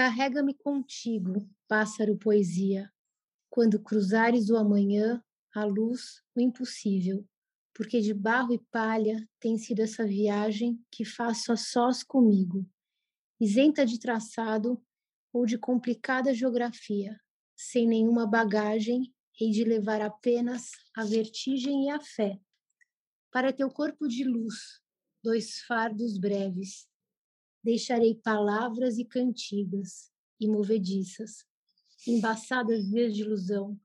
Carrega-me contigo, pássaro poesia, quando cruzares o amanhã, a luz, o impossível, porque de barro e palha tem sido essa viagem que faço a sós comigo, isenta de traçado ou de complicada geografia, sem nenhuma bagagem, hei de levar apenas a vertigem e a fé. Para teu corpo de luz, dois fardos breves, deixarei palavras e cantigas e movediças, embaçadas de ilusão.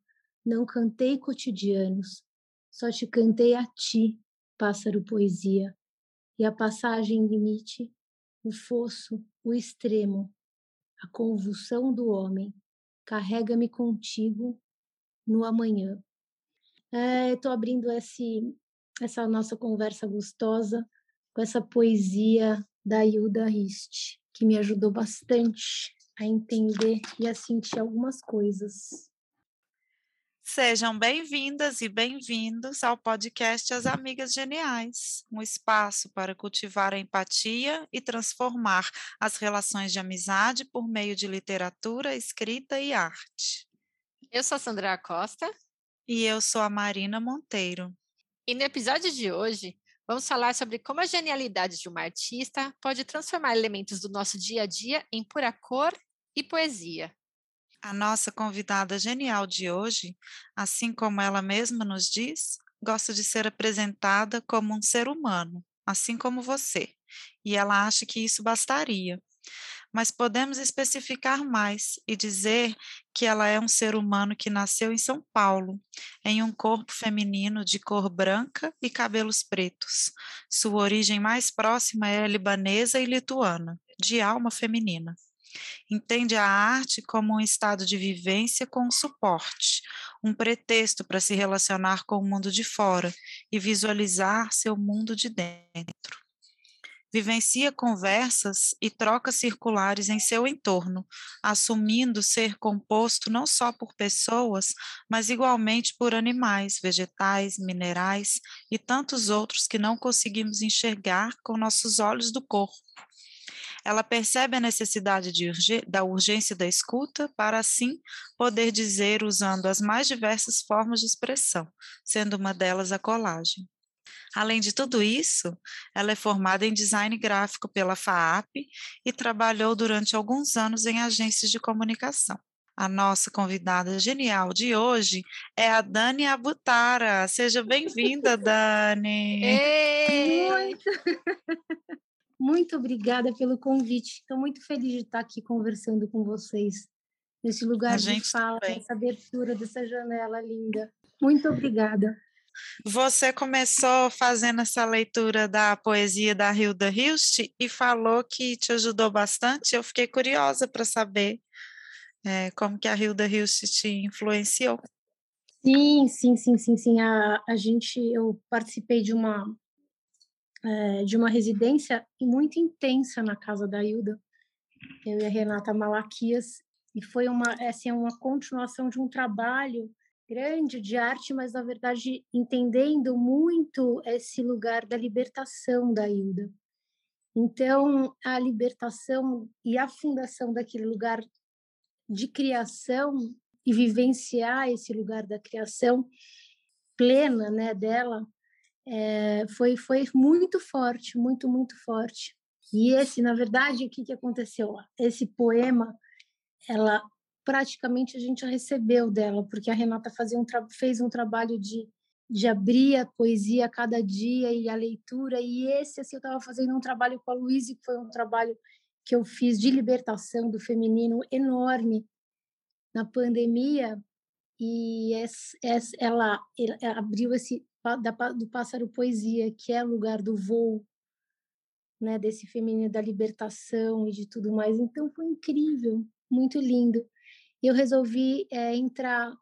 Não cantei cotidianos, só te cantei a ti, pássaro poesia, e a passagem limite, o fosso, o extremo, a convulsão do homem. Carrega-me contigo no amanhã. É, Estou abrindo esse, essa nossa conversa gostosa com essa poesia da Hilda Rist, que me ajudou bastante a entender e a sentir algumas coisas. Sejam bem-vindas e bem-vindos ao podcast As Amigas Geniais, um espaço para cultivar a empatia e transformar as relações de amizade por meio de literatura, escrita e arte. Eu sou a Sandra Costa. E eu sou a Marina Monteiro. E no episódio de hoje, Vamos falar sobre como a genialidade de uma artista pode transformar elementos do nosso dia a dia em pura cor e poesia. A nossa convidada genial de hoje, assim como ela mesma nos diz, gosta de ser apresentada como um ser humano, assim como você, e ela acha que isso bastaria mas podemos especificar mais e dizer que ela é um ser humano que nasceu em São Paulo, em um corpo feminino de cor branca e cabelos pretos. Sua origem mais próxima é libanesa e lituana, de alma feminina. Entende a arte como um estado de vivência com suporte, um pretexto para se relacionar com o mundo de fora e visualizar seu mundo de dentro vivencia conversas e trocas circulares em seu entorno, assumindo ser composto não só por pessoas, mas igualmente por animais, vegetais, minerais e tantos outros que não conseguimos enxergar com nossos olhos do corpo. Ela percebe a necessidade de, da urgência da escuta para, assim, poder dizer usando as mais diversas formas de expressão, sendo uma delas a colagem. Além de tudo isso, ela é formada em design gráfico pela FAAP e trabalhou durante alguns anos em agências de comunicação. A nossa convidada genial de hoje é a Dani Abutara. Seja bem-vinda, Dani. Muito. muito obrigada pelo convite. Estou muito feliz de estar aqui conversando com vocês nesse lugar a de fala, também. nessa abertura dessa janela linda. Muito obrigada. Você começou fazendo essa leitura da poesia da Hilda Hilst e falou que te ajudou bastante. Eu fiquei curiosa para saber é, como que a Hilda Hilst te influenciou. Sim, sim, sim, sim, sim. A, a gente, eu participei de uma é, de uma residência muito intensa na casa da Hilda. Eu e a Renata Malaquias e foi uma assim uma continuação de um trabalho grande de arte, mas na verdade entendendo muito esse lugar da libertação da Hilda. Então, a libertação e a fundação daquele lugar de criação e vivenciar esse lugar da criação plena, né, dela, é, foi foi muito forte, muito muito forte. E esse, na verdade, o que que aconteceu? Esse poema, ela praticamente a gente recebeu dela, porque a Renata fazia um fez um trabalho de, de abrir a poesia a cada dia e a leitura, e esse, assim, eu estava fazendo um trabalho com a Luísa, que foi um trabalho que eu fiz de libertação do feminino enorme na pandemia, e ela, ela abriu esse da, do pássaro poesia, que é o lugar do voo, né, desse feminino da libertação e de tudo mais. Então foi incrível, muito lindo eu resolvi é, entrar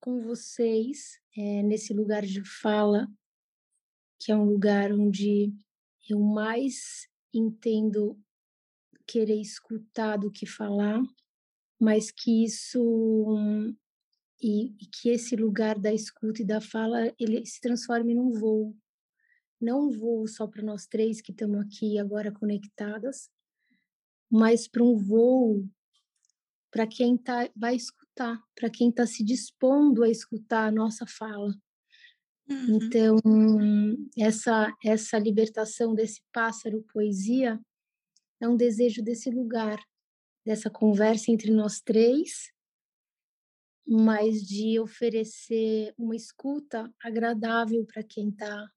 com vocês é, nesse lugar de fala, que é um lugar onde eu mais entendo querer escutar do que falar, mas que isso e, e, que esse lugar da escuta e da fala ele se transforme num voo, não um voo só para nós três que estamos aqui agora conectadas, mas para um voo para quem tá, vai escutar, para quem está se dispondo a escutar a nossa fala. Uhum. Então, essa, essa libertação desse pássaro poesia é um desejo desse lugar, dessa conversa entre nós três, mas de oferecer uma escuta agradável para quem tá,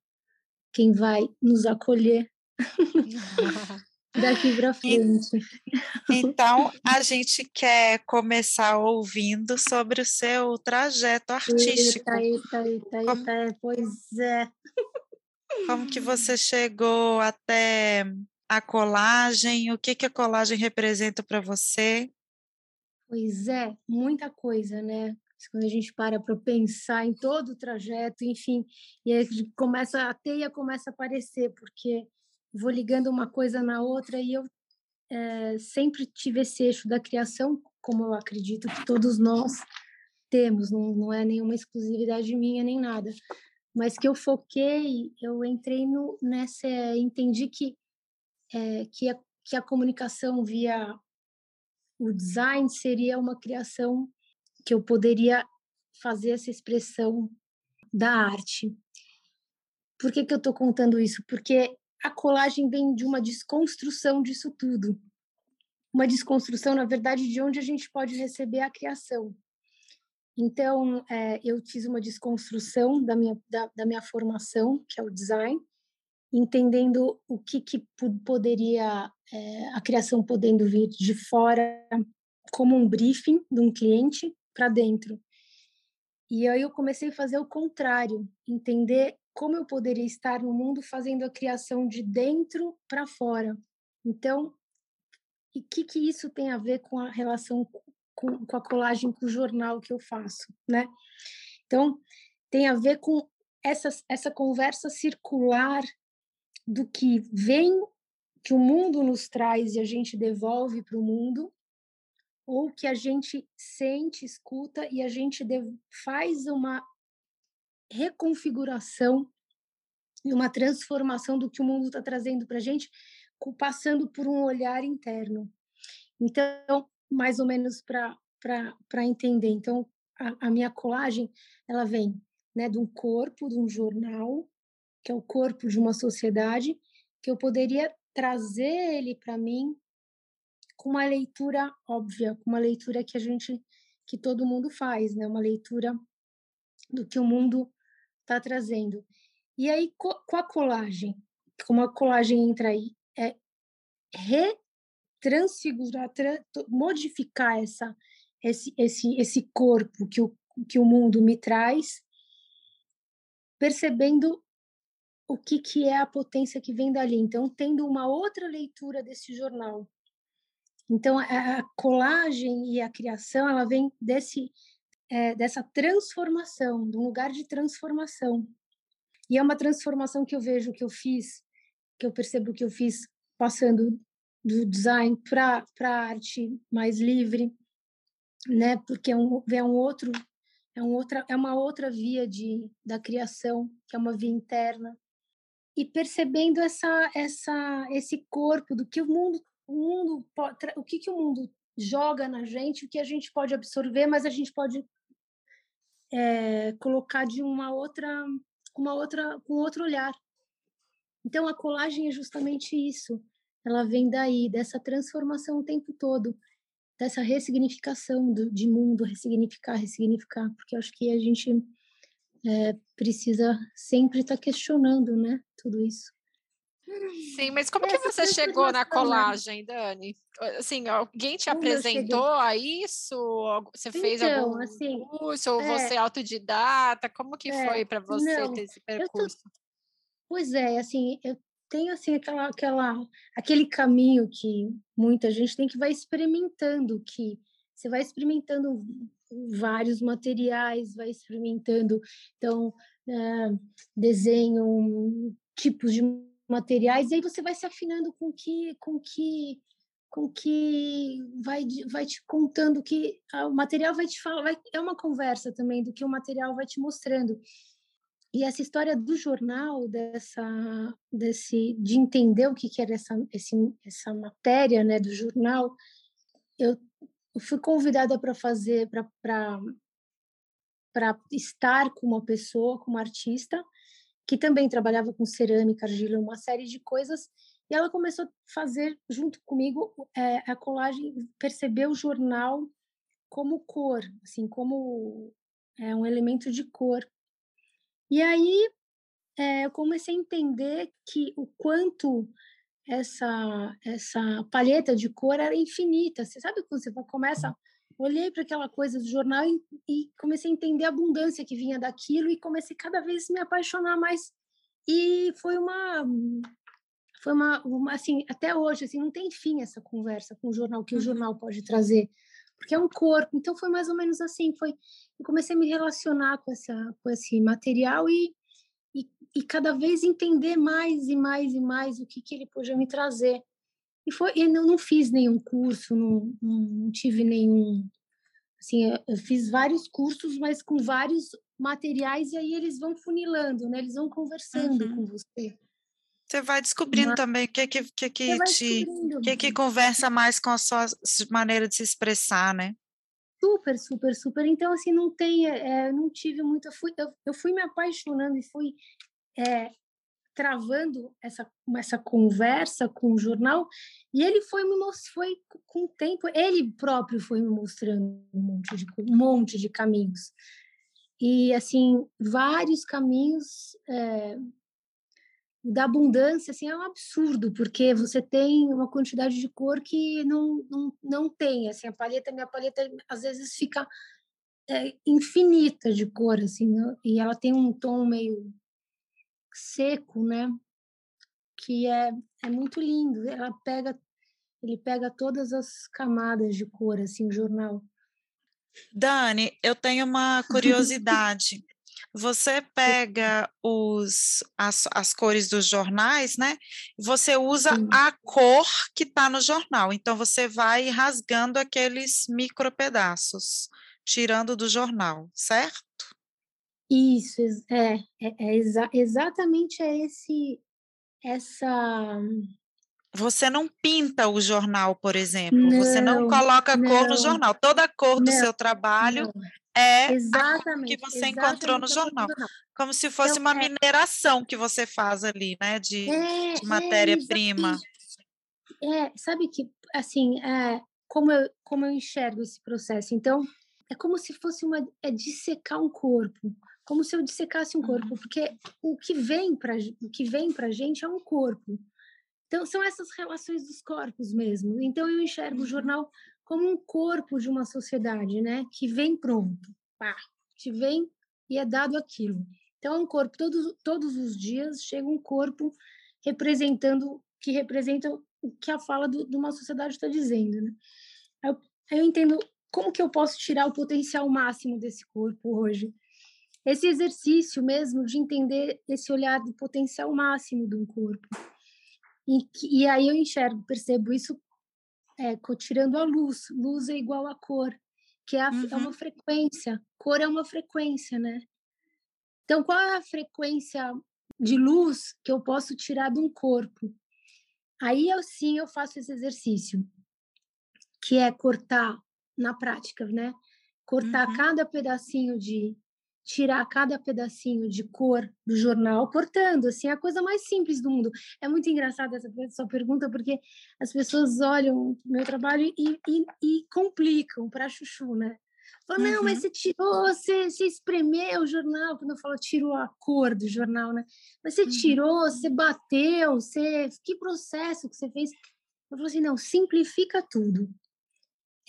quem vai nos acolher daqui para frente. Então, a gente quer começar ouvindo sobre o seu trajeto artístico. Eita, eita, eita, como, eita, pois é. Como que você chegou até a colagem? O que, que a colagem representa para você? Pois é, muita coisa, né? Quando a gente para para pensar em todo o trajeto, enfim, e aí começa a teia começa a aparecer, porque vou ligando uma coisa na outra e eu é, sempre tive esse eixo da criação, como eu acredito que todos nós temos, não, não é nenhuma exclusividade minha nem nada, mas que eu foquei, eu entrei no, nessa, entendi que é, que, a, que a comunicação via o design seria uma criação que eu poderia fazer essa expressão da arte. Por que, que eu estou contando isso? Porque a colagem vem de uma desconstrução disso tudo. Uma desconstrução, na verdade, de onde a gente pode receber a criação. Então, é, eu fiz uma desconstrução da minha, da, da, minha formação, que é o design, entendendo o que, que poderia, é, a criação podendo vir de fora, como um briefing de um cliente, para dentro. E aí eu comecei a fazer o contrário, entender como eu poderia estar no mundo fazendo a criação de dentro para fora. Então, e o que, que isso tem a ver com a relação com, com, a colagem com o jornal que eu faço, né? Então, tem a ver com essa, essa conversa circular do que vem, que o mundo nos traz e a gente devolve para o mundo, ou que a gente sente, escuta e a gente faz uma reconfiguração e uma transformação do que o mundo está trazendo para a gente, passando por um olhar interno. Então, mais ou menos para entender. Então, a, a, minha colagem, ela vem né, de um corpo, de um jornal, que é o corpo de uma sociedade, que eu poderia trazer ele para mim com uma leitura óbvia, com uma leitura que a gente, que todo mundo faz, né? Uma leitura do que o mundo está trazendo. E aí, com a colagem, como a colagem entra aí, é retransfigurar, modificar essa, esse, esse, esse corpo que o, que o mundo me traz, percebendo o que, que é a potência que vem dali. Então, tendo uma outra leitura desse jornal. Então, a colagem e a criação, ela vem desse, é, dessa transformação, de um lugar de transformação. E é uma transformação que eu vejo que eu fiz, que eu percebo que eu fiz passando do design para a arte mais livre, né? Porque é um, é um outro é, um outra, é uma outra via de, da criação, que é uma via interna. E percebendo essa, essa, esse corpo do que o mundo, o mundo o que, que o mundo joga na gente, o que a gente pode absorver, mas a gente pode é, colocar de uma outra, uma outra, com outro olhar. Então a colagem é justamente isso. Ela vem daí dessa transformação o tempo todo, dessa ressignificação do, de mundo, ressignificar, ressignificar, porque eu acho que a gente é, precisa sempre estar tá questionando, né, tudo isso. Sim, mas como Essa que você chegou na né? colagem, Dani? Assim, alguém te apresentou a isso? Você então, fez algum assim, curso? Ou é, você é autodidata? Como que é, foi para você não, ter esse percurso? Tô, pois é, assim, eu tenho assim aquela, aquela, aquele caminho que muita gente tem que vai experimentando, que você vai experimentando vários materiais, vai experimentando, então, é, desenho, tipos de materiais, e aí você vai se afinando com que, com que, com que vai, vai te contando que o material vai te falar, vai, é uma conversa também do que o material vai te mostrando. E essa história do jornal, dessa, desse, de entender o que, que era essa, esse, essa matéria né, do jornal, eu fui convidada para fazer, para estar com uma pessoa, com uma artista, que também trabalhava com cerâmica, argila, uma série de coisas, e ela começou a fazer junto comigo é, a colagem, perceber o jornal como cor, assim, como é, um elemento de cor. E aí é, eu comecei a entender que o quanto essa essa paleta de cor era infinita. Você sabe quando você começa olhei para aquela coisa do jornal e, e, comecei a entender a abundância que vinha daquilo e comecei cada vez a me apaixonar mais. E foi uma foi uma, uma assim até hoje assim não tem fim essa conversa com o jornal que o uhum. jornal pode trazer porque é um corpo. Então foi mais ou menos assim foi eu comecei a me relacionar com essa com esse material e e, e cada vez entender mais e mais e mais o que que ele podia me trazer e foi eu não, não fiz nenhum curso não, não tive nenhum assim eu fiz vários cursos mas com vários materiais e aí eles vão funilando né eles vão conversando uhum. com você você vai descobrindo Mas, também o que que, que, que te que, que conversa mais com a sua maneira de se expressar, né? Super, super, super. Então, assim, não tem, é, não tive muito. Eu fui, eu, eu fui me apaixonando e fui é, travando essa, essa conversa com o jornal e ele foi me foi com o tempo ele próprio foi me mostrando um monte de um monte de caminhos e assim vários caminhos é, da abundância assim é um absurdo porque você tem uma quantidade de cor que não não, não tem assim a paleta minha paleta às vezes fica é, infinita de cor assim né? e ela tem um tom meio seco né que é é muito lindo ela pega ele pega todas as camadas de cor assim o jornal Dani eu tenho uma curiosidade você pega os, as, as cores dos jornais, né? Você usa Sim. a cor que está no jornal. Então, você vai rasgando aqueles micro pedaços, tirando do jornal, certo? Isso, é, é, é exa exatamente é esse, essa você não pinta o jornal, por exemplo. Não, você não coloca não, cor no jornal. Toda a cor não, do seu trabalho é exatamente, que você encontrou no jornal. Como se fosse eu, uma é, mineração que você faz ali, né? De, é, de é, matéria-prima. É, é, sabe que, assim, é, como, eu, como eu enxergo esse processo? Então, é como se fosse uma é dissecar um corpo, como se eu dissecasse um corpo, uhum. porque o que vem para o que vem para gente é um corpo. Então são essas relações dos corpos mesmo. Então eu enxergo o uhum. jornal como um corpo de uma sociedade, né? Que vem pronto, pá, que vem e é dado aquilo. Então, é um corpo, todos, todos os dias chega um corpo representando, que representa o que a fala do, de uma sociedade está dizendo, né? Eu, eu entendo como que eu posso tirar o potencial máximo desse corpo hoje. Esse exercício mesmo de entender esse olhar do potencial máximo de um corpo. E, e aí eu enxergo, percebo isso é, tirando a luz. Luz é igual a cor, que é, a, uhum. é uma frequência. Cor é uma frequência, né? Então, qual é a frequência de luz que eu posso tirar de um corpo? Aí eu sim eu faço esse exercício, que é cortar na prática, né? Cortar uhum. cada pedacinho de tirar cada pedacinho de cor do jornal, cortando, assim, é a coisa mais simples do mundo. É muito engraçado essa sua pergunta, porque as pessoas olham meu trabalho e, e, e complicam para chuchu, né? Falam, uhum. não, mas uhum. você tirou, você, você espremeu o jornal, quando eu falo tirou a cor do jornal, né? Mas você uhum. tirou, você bateu, você... que processo que você fez? Eu falo assim, não, simplifica tudo.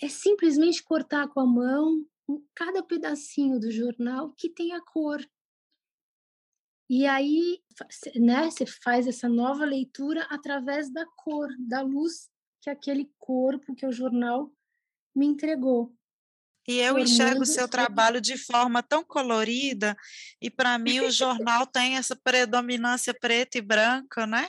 É simplesmente cortar com a mão, cada pedacinho do jornal que tem a cor. E aí, né, você faz essa nova leitura através da cor, da luz que aquele corpo, que é o jornal, me entregou. E eu enxergo o seu trabalho de forma tão colorida, e para mim o jornal tem essa predominância preta e branca, né?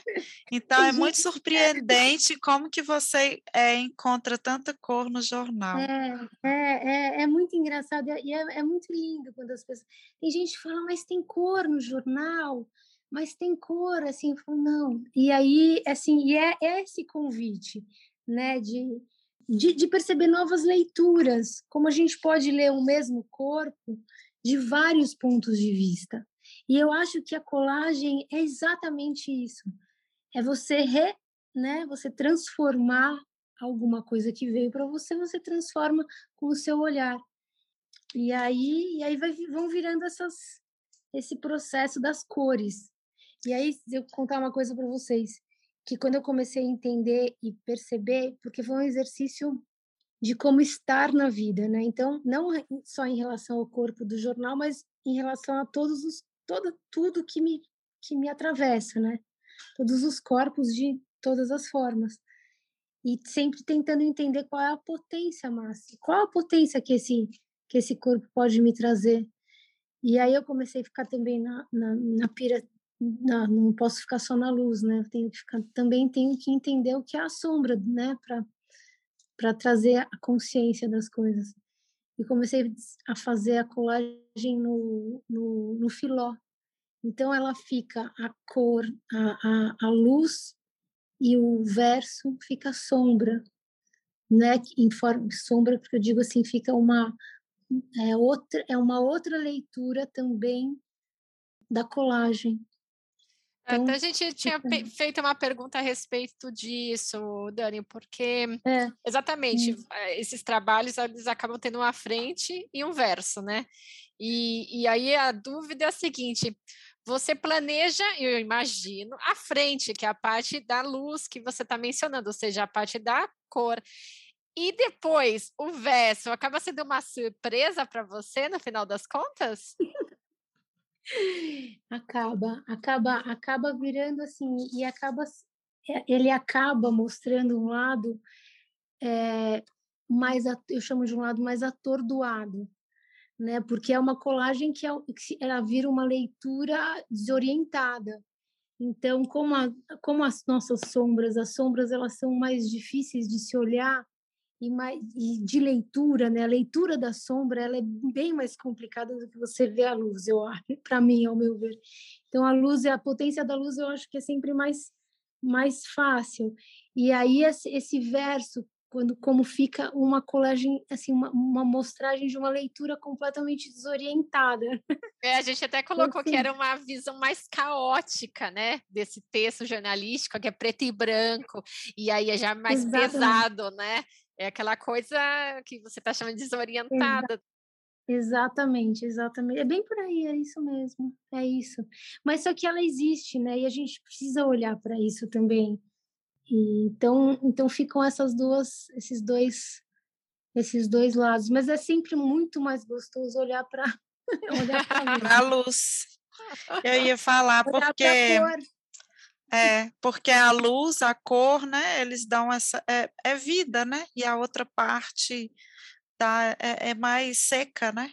Então é muito surpreendente como que você é, encontra tanta cor no jornal. É, é, é, é muito engraçado e é, é, muito lindo quando as pessoas. Tem gente que fala, mas tem cor no jornal, mas tem cor, assim, eu falo, não. E aí, assim, e é, é esse convite, né, de de, de perceber novas leituras, como a gente pode ler o mesmo corpo de vários pontos de vista. E eu acho que a colagem é exatamente isso. É você re, né, você transformar alguma coisa que veio para você, você transforma com o seu olhar. E aí, e aí vai, vão virando essas, esse processo das cores. E aí, eu contar uma coisa para vocês, que quando eu comecei a entender e perceber, porque foi um exercício de como estar na vida, né? Então, não só em relação ao corpo do jornal, mas em relação a todos os todo tudo que me que me atravessa, né? Todos os corpos de todas as formas. E sempre tentando entender qual é a potência máxima, qual a potência que esse que esse corpo pode me trazer. E aí eu comecei a ficar também na, na, na pira não, não posso ficar só na luz, né? Eu tenho que ficar, também tenho que entender o que é a sombra, né? Para trazer a consciência das coisas. E comecei a fazer a colagem no, no, no filó. Então ela fica a cor, a, a, a luz e o verso fica sombra, né? Em forma sombra, porque eu digo assim, fica uma é outra é uma outra leitura também da colagem. Então, Até a gente tinha feito uma pergunta a respeito disso, Dani, porque é. exatamente hum. Esses trabalhos eles acabam tendo uma frente e um verso, né? E, e aí a dúvida é a seguinte: você planeja, eu imagino, a frente, que é a parte da luz que você está mencionando, ou seja, a parte da cor. E depois, o verso acaba sendo uma surpresa para você no final das contas? Acaba, acaba, acaba virando assim e acaba é, ele acaba mostrando um lado é, mais eu chamo de um lado mais atordoado, né? Porque é uma colagem que, é, que ela vira uma leitura desorientada. Então, como, a, como as nossas sombras, as sombras elas são mais difíceis de se olhar, e, mais, e de leitura, né? A leitura da sombra ela é bem mais complicada do que você vê a luz, eu acho, para mim, ao meu ver. Então a luz, a potência da luz, eu acho que é sempre mais mais fácil. E aí esse, verso quando como fica uma colagem assim uma, uma mostragem de uma leitura completamente desorientada é, a gente até colocou assim, que era uma visão mais caótica né desse texto jornalístico que é preto e branco e aí é já mais exatamente. pesado né é aquela coisa que você está chamando de desorientada. Exatamente, exatamente. É bem por aí, é isso mesmo, é isso. Mas só que ela existe, né? E a gente precisa olhar para isso também. E, então, então ficam essas duas, esses dois, esses dois lados. Mas é sempre muito mais gostoso olhar para olhar para a luz. Eu ia falar porque é, porque a luz, a cor, né, eles dão essa, é, é vida, né, e a outra parte dá, é, é mais seca, né,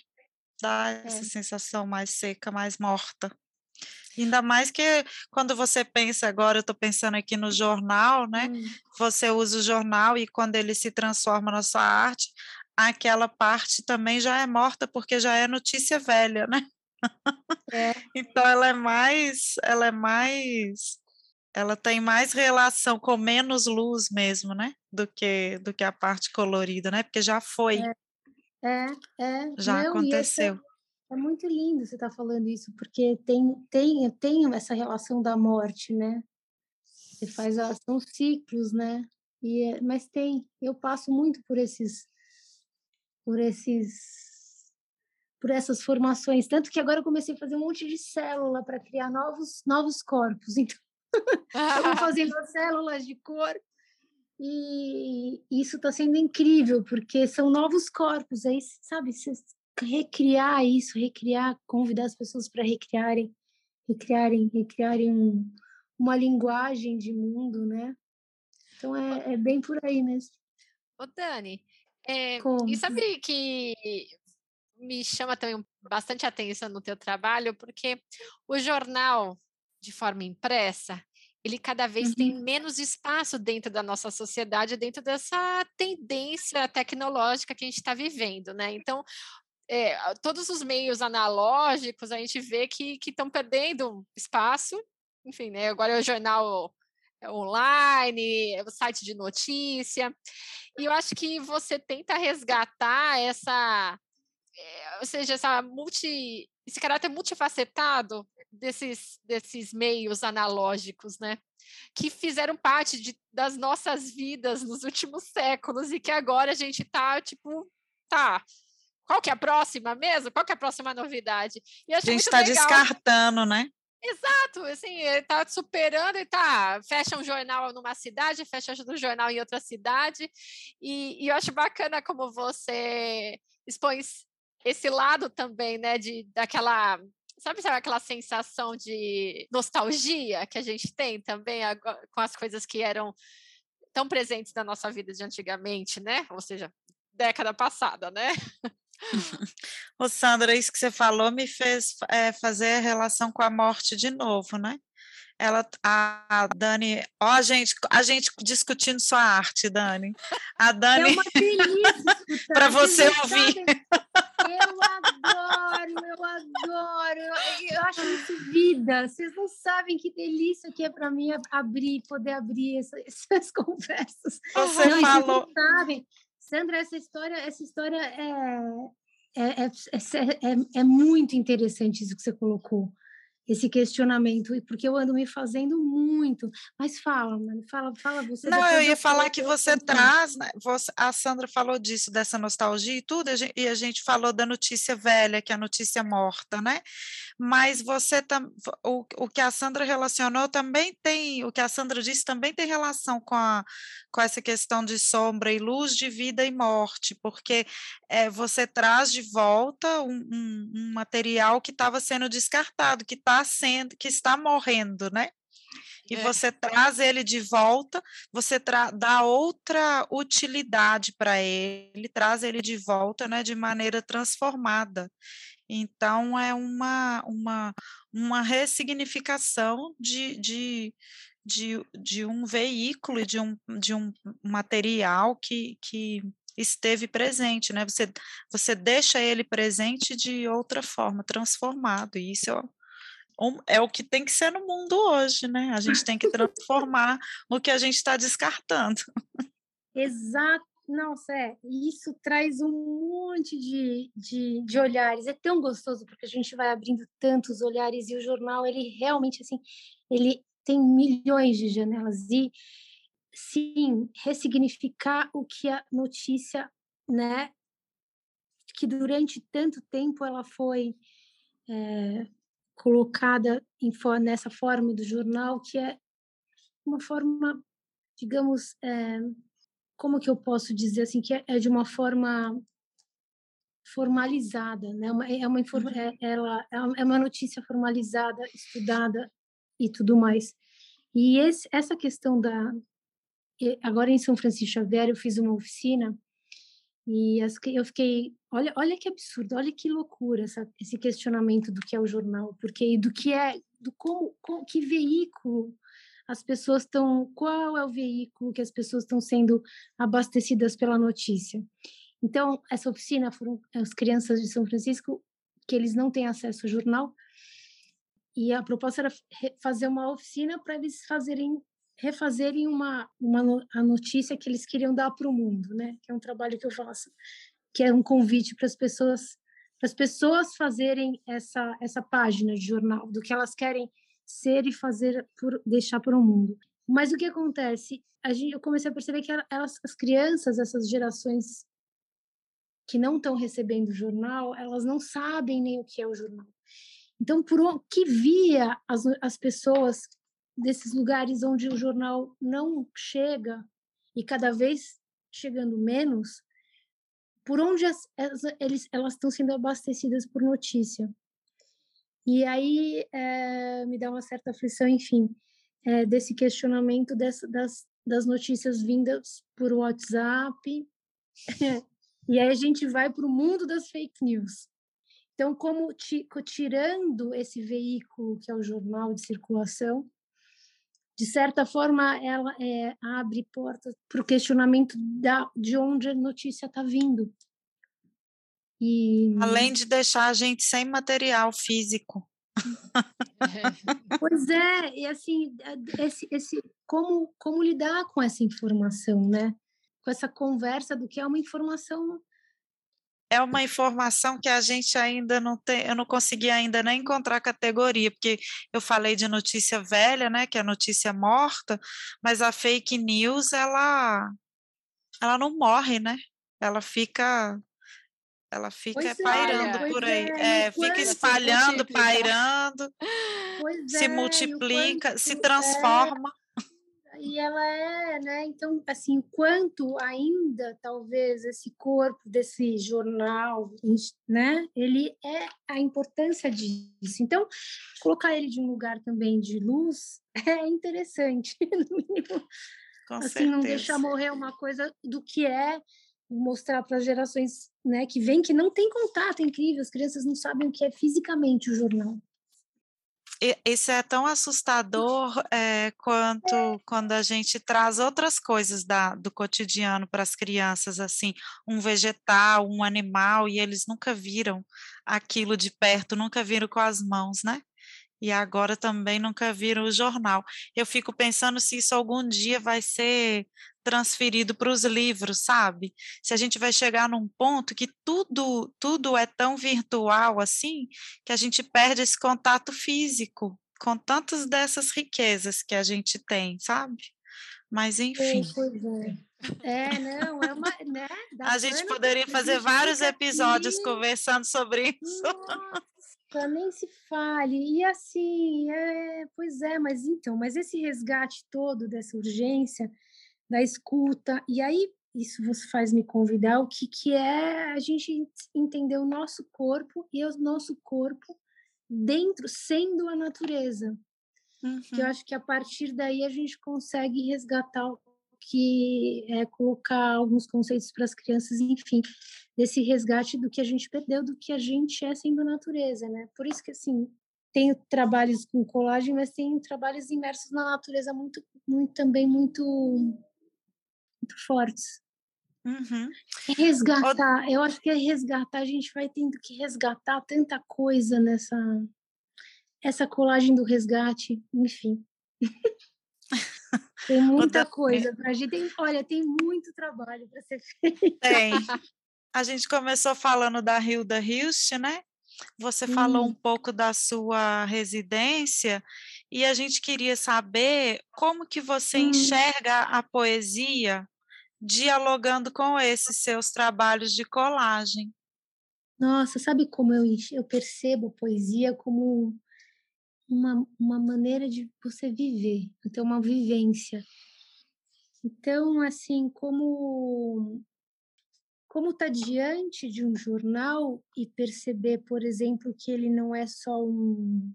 dá essa é. sensação mais seca, mais morta. Ainda mais que quando você pensa agora, eu estou pensando aqui no jornal, né? Hum. Você usa o jornal e quando ele se transforma na sua arte, aquela parte também já é morta porque já é notícia velha, né? É. então ela é mais, ela é mais ela tem mais relação com menos luz mesmo, né? Do que, do que a parte colorida, né? Porque já foi. É, é. é. Já Não, aconteceu. É, é, muito lindo você estar tá falando isso, porque tem, tem, tem essa relação da morte, né? Você faz, são ciclos, né? E, é, mas tem, eu passo muito por esses, por esses por essas formações, tanto que agora eu comecei a fazer um monte de célula para criar novos novos corpos. Então vou fazendo as células de cor e isso está sendo incrível porque são novos corpos aí sabe recriar isso recriar convidar as pessoas para recriarem recriarem recriarem um, uma linguagem de mundo né? Então é, é bem por aí mesmo. Ô Dani é, e sabe que me chama também bastante atenção no teu trabalho porque o jornal de forma impressa, ele cada vez uhum. tem menos espaço dentro da nossa sociedade, dentro dessa tendência tecnológica que a gente está vivendo, né? Então, é, todos os meios analógicos a gente vê que estão perdendo espaço. Enfim, né? Agora o jornal online, o site de notícia. E eu acho que você tenta resgatar essa, eh, ou seja, essa multi, esse caráter multifacetado desses, desses meios analógicos, né? Que fizeram parte de, das nossas vidas nos últimos séculos e que agora a gente tá, tipo, tá. Qual que é a próxima mesmo? Qual que é a próxima novidade? a gente está descartando, né? Exato, assim, ele tá superando e tá, fecha um jornal numa cidade, fecha um jornal em outra cidade, e, e eu acho bacana como você expõe esse lado também, né, de, daquela, sabe, sabe aquela sensação de nostalgia que a gente tem também agora, com as coisas que eram tão presentes na nossa vida de antigamente, né, ou seja, década passada, né? Ô, Sandra, isso que você falou me fez é, fazer a relação com a morte de novo, né? Ela, a Dani, ó, a gente, a gente discutindo sua arte, Dani. A é Dani, é para você ouvir. Eu adoro, eu adoro. Eu, eu, acho isso vida. Vocês não sabem que delícia que é para mim abrir, poder abrir essa, essas conversas. Você não, falou. Vocês não sabem. Sandra, essa história, essa história é, é, é, é, é muito interessante isso que você colocou esse questionamento, porque eu ando me fazendo muito. Mas fala, mano, fala, fala você. Não, eu ia falar que você traz, né? Você, a Sandra falou disso, dessa nostalgia e tudo, e a gente falou da notícia velha, que é a notícia morta, né? Mas você o, o que a Sandra relacionou também tem, o que a Sandra disse também tem relação com, a, com essa questão de sombra e luz, de vida e morte, porque é, você traz de volta um, um, um material que estava sendo descartado, que está está sendo, que está morrendo, né? E é. você traz ele de volta, você dá outra utilidade para ele, traz ele de volta, né, de maneira transformada. Então, é uma, uma, uma ressignificação de, de, de, de um veículo, de um, de um material que, que esteve presente, né? Você, você deixa ele presente de outra forma, transformado, e isso é é o que tem que ser no mundo hoje, né? A gente tem que transformar no que a gente está descartando. Exato. Nossa, é, isso traz um monte de, de, de, olhares. É tão gostoso porque a gente vai abrindo tantos olhares e o jornal, ele realmente, assim, ele tem milhões de janelas e, sim, ressignificar o que a notícia, né, que durante tanto tempo ela foi é, colocada em, nessa forma do jornal, que é uma forma, digamos, é, como que eu posso dizer assim, que é, é de uma forma formalizada, né? Uma, é uma uhum. é, ela é uma notícia formalizada, estudada e tudo mais. E esse, essa questão da agora em São Francisco Xavier eu fiz uma oficina e eu fiquei, olha, olha que absurdo, olha que loucura essa, esse questionamento do que é o jornal, porque do que é, do como, como que veículo as pessoas estão, qual é o veículo que as pessoas estão sendo abastecidas pela notícia. Então, essa oficina foram as crianças de São Francisco que eles não têm acesso ao jornal, e a proposta era fazer uma oficina para eles fazerem refazerem uma, uma a notícia que eles queriam dar para o mundo, né? Que é um trabalho que eu faço, que é um convite para as pessoas para as pessoas fazerem essa essa página de jornal do que elas querem ser e fazer por deixar para o mundo. Mas o que acontece? A gente, eu comecei a perceber que elas, as crianças, essas gerações que não estão recebendo jornal, elas não sabem nem o que é o jornal. Então, por que via as, as pessoas desses lugares onde o jornal não chega e cada vez chegando menos, por onde as, elas, eles, elas estão sendo abastecidas por notícia. E aí é, me dá uma certa aflição, enfim, é, desse questionamento dessa, das, das notícias vindas por WhatsApp. e aí a gente vai para o mundo das fake news. Então, como tirando esse veículo que é o jornal de circulação, de certa forma, ela é, abre portas para o questionamento da, de onde a notícia está vindo. E... Além de deixar a gente sem material físico. pois é, e assim, esse, esse, como, como lidar com essa informação, né? Com essa conversa do que é uma informação é uma informação que a gente ainda não tem, eu não consegui ainda nem encontrar categoria, porque eu falei de notícia velha, né, que é notícia morta, mas a fake news ela ela não morre, né? Ela fica ela fica pois é, pairando é, por aí, é, é fica espalhando, pairando, se multiplica, se transforma e ela é, né? Então, assim, o quanto ainda talvez esse corpo desse jornal, né? Ele é a importância disso. Então, colocar ele de um lugar também de luz é interessante, no mínimo. Com assim, certeza. não deixar morrer uma coisa do que é mostrar para as gerações, né, que vem que não tem contato, é incrível, as crianças não sabem o que é fisicamente o jornal isso é tão assustador é, quanto quando a gente traz outras coisas da, do cotidiano para as crianças, assim, um vegetal, um animal, e eles nunca viram aquilo de perto, nunca viram com as mãos, né? E agora também nunca viram o jornal. Eu fico pensando se isso algum dia vai ser transferido para os livros, sabe? Se a gente vai chegar num ponto que tudo tudo é tão virtual assim, que a gente perde esse contato físico com tantas dessas riquezas que a gente tem, sabe? Mas enfim. É, não, é uma, né? a gente poderia fazer vários episódios aqui. conversando sobre isso. Nossa, nem se fale. E assim, é, pois é, mas então, mas esse resgate todo dessa urgência, da escuta. E aí, isso você faz me convidar o que, que é a gente entender o nosso corpo e o nosso corpo dentro, sendo a natureza. Uhum. Que eu uhum. acho que a partir daí a gente consegue resgatar o que é colocar alguns conceitos para as crianças, enfim, desse resgate do que a gente perdeu, do que a gente é sendo natureza, né? Por isso que assim, tenho trabalhos com colagem, mas tenho trabalhos imersos na natureza muito, muito também muito muito fortes. Uhum. Resgatar, eu acho que é resgatar, a gente vai tendo que resgatar tanta coisa nessa essa colagem do resgate, enfim. tem muita coisa para a gente. Tem, olha, tem muito trabalho para ser feito. Tem. A gente começou falando da Hilda Hilst, né? Você hum. falou um pouco da sua residência e a gente queria saber como que você hum. enxerga a poesia dialogando com esses seus trabalhos de colagem. Nossa, sabe como eu, eu percebo poesia como uma, uma maneira de você viver, ter uma vivência. Então, assim, como como estar tá diante de um jornal e perceber, por exemplo, que ele não é só um,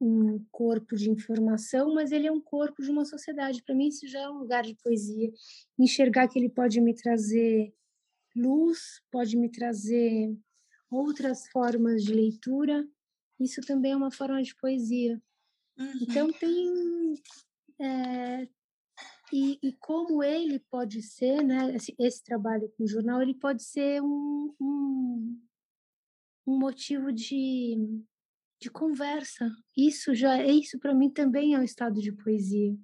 um corpo de informação, mas ele é um corpo de uma sociedade. Para mim, isso já é um lugar de poesia. Enxergar que ele pode me trazer luz, pode me trazer outras formas de leitura, isso também é uma forma de poesia. Uhum. Então, tem. É, e, e, como ele pode ser, né, esse, esse, trabalho com o jornal, ele pode ser um, um, um motivo de de conversa. Isso já é isso para mim também é um estado de poesia.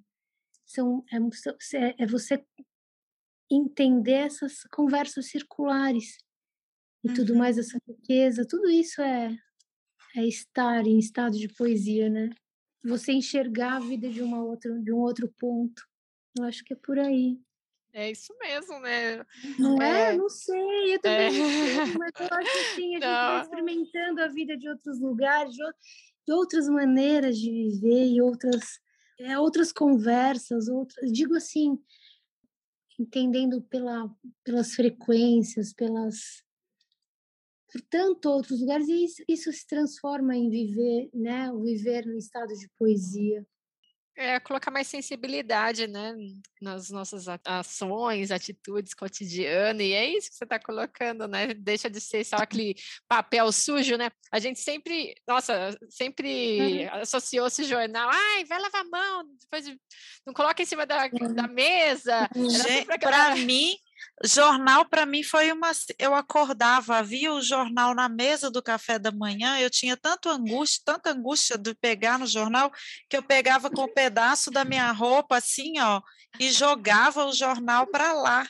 São é, é você entender essas conversas circulares e uhum. tudo mais essa riqueza, tudo isso é é estar em estado de poesia, né? Você enxergar a vida de uma outra de um outro ponto. Eu acho que é por aí. É isso mesmo, né? Não é? é não sei, eu também é. não sei, mas eu acho assim, a gente vai experimentando a vida de outros lugares, de outras maneiras de viver e outras, é, outras conversas, outras, digo assim, entendendo pela, pelas frequências, pelas por tanto outros lugares e isso, isso se transforma em viver, né, o viver no estado de poesia. É, colocar mais sensibilidade, né, nas nossas ações, atitudes cotidianas, e é isso que você está colocando, né, deixa de ser só aquele papel sujo, né, a gente sempre, nossa, sempre uhum. associou esse jornal, ai, vai lavar a mão, depois não coloca em cima da, da mesa. Para mim, jornal para mim foi uma. Eu acordava, havia o jornal na mesa do café da manhã, eu tinha tanto angústia, tanta angústia de pegar no jornal, que eu pegava com um pedaço da minha roupa, assim, ó, e jogava o jornal para lá.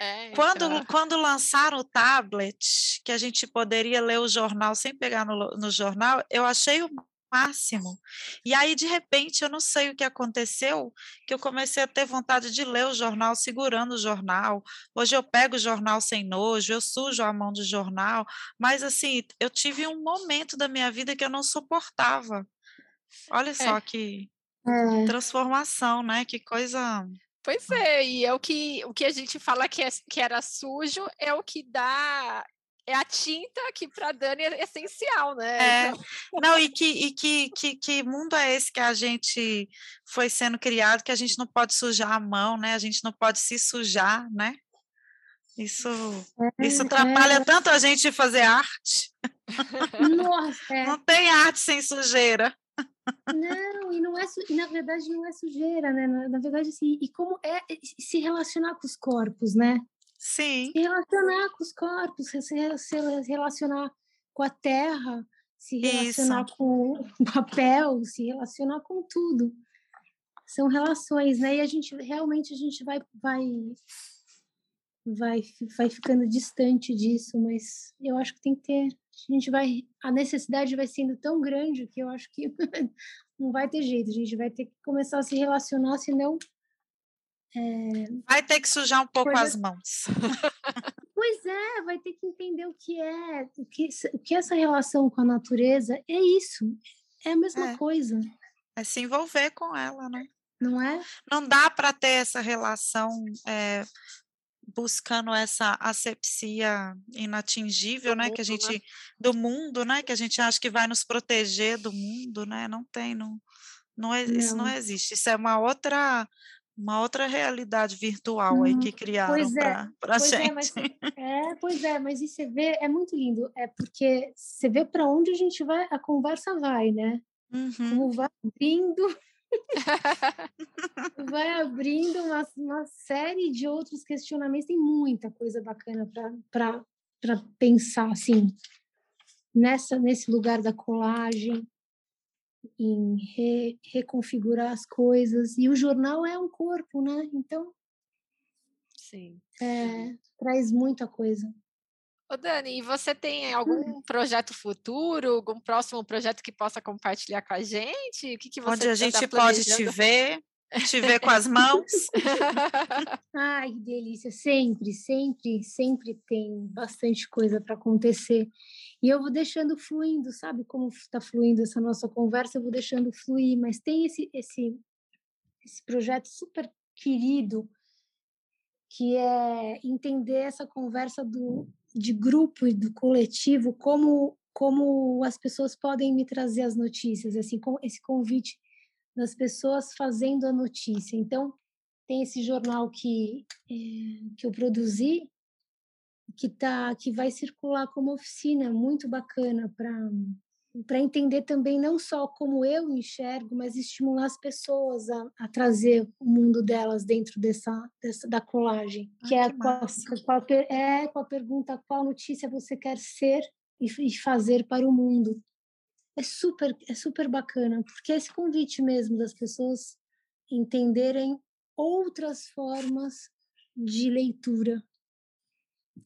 É, quando, então... quando lançaram o tablet, que a gente poderia ler o jornal sem pegar no, no jornal, eu achei o máximo. E aí, de repente, eu não sei o que aconteceu, que eu comecei a ter vontade de ler o jornal segurando o jornal. Hoje eu pego o jornal sem nojo, eu sujo a mão do jornal, mas assim, eu tive um momento da minha vida que eu não suportava. Olha é. só que é. transformação, né? Que coisa Pois é, e é o que, o que a gente fala que, é, que era sujo, é o que dá é a tinta que para Dani é essencial, né? É. Então... Não, e, que, e que, que, que mundo é esse que a gente foi sendo criado, que a gente não pode sujar a mão, né? A gente não pode se sujar, né? Isso, é, isso atrapalha é. tanto a gente fazer arte. Nossa, é. Não tem arte sem sujeira. Não, e não é na verdade não é sujeira, né? Na, na verdade, assim, e como é se relacionar com os corpos, né? Sim. Se relacionar com os corpos, se, relacionar com a terra, se relacionar Isso. com o papel, se relacionar com tudo. São relações, né? E a gente realmente a gente vai vai vai vai ficando distante disso, mas eu acho que tem que ter, a gente vai a necessidade vai sendo tão grande que eu acho que não vai ter jeito, a gente vai ter que começar a se relacionar, senão é... Vai ter que sujar um pouco Coisa... as mãos. pois é, vai ter que entender o que é, o que, o que essa relação com a natureza é isso, é a mesma é. coisa. É se envolver com ela, né? Não é? Não dá para ter essa relação é, buscando essa asepsia inatingível, do né? Mundo, que a gente né? do mundo, né? Que a gente acha que vai nos proteger do mundo, né? Não tem, não, não, é, não. isso não existe. Isso é uma outra uma outra realidade virtual aí que criaram é, para a gente. É, mas, é, pois é, mas e você vê, é muito lindo, é porque você vê para onde a gente vai, a conversa vai, né? Uhum. Como vai abrindo, vai abrindo uma, uma série de outros questionamentos, tem muita coisa bacana para pensar, assim, nessa, nesse lugar da colagem, em re, reconfigurar as coisas. E o jornal é um corpo, né? Então, Sim. É, traz muita coisa. Ô Dani, e você tem algum projeto futuro, algum próximo projeto que possa compartilhar com a gente? O que, que você Onde a gente pode te ver, te ver com as mãos. Ai, que delícia! Sempre, sempre, sempre tem bastante coisa para acontecer. E eu vou deixando fluindo, sabe como está fluindo essa nossa conversa? Eu vou deixando fluir, mas tem esse, esse, esse projeto super querido que é entender essa conversa do, de grupo e do coletivo, como, como as pessoas podem me trazer as notícias, assim, com esse convite das pessoas fazendo a notícia. Então, tem esse jornal que, é, que eu produzi, que tá que vai circular como oficina muito bacana para para entender também não só como eu enxergo, mas estimular as pessoas a, a trazer o mundo delas dentro dessa, dessa da colagem, que, é, que qual, qual, é com a pergunta qual notícia você quer ser e, e fazer para o mundo. É super é super bacana, porque é esse convite mesmo das pessoas entenderem outras formas de leitura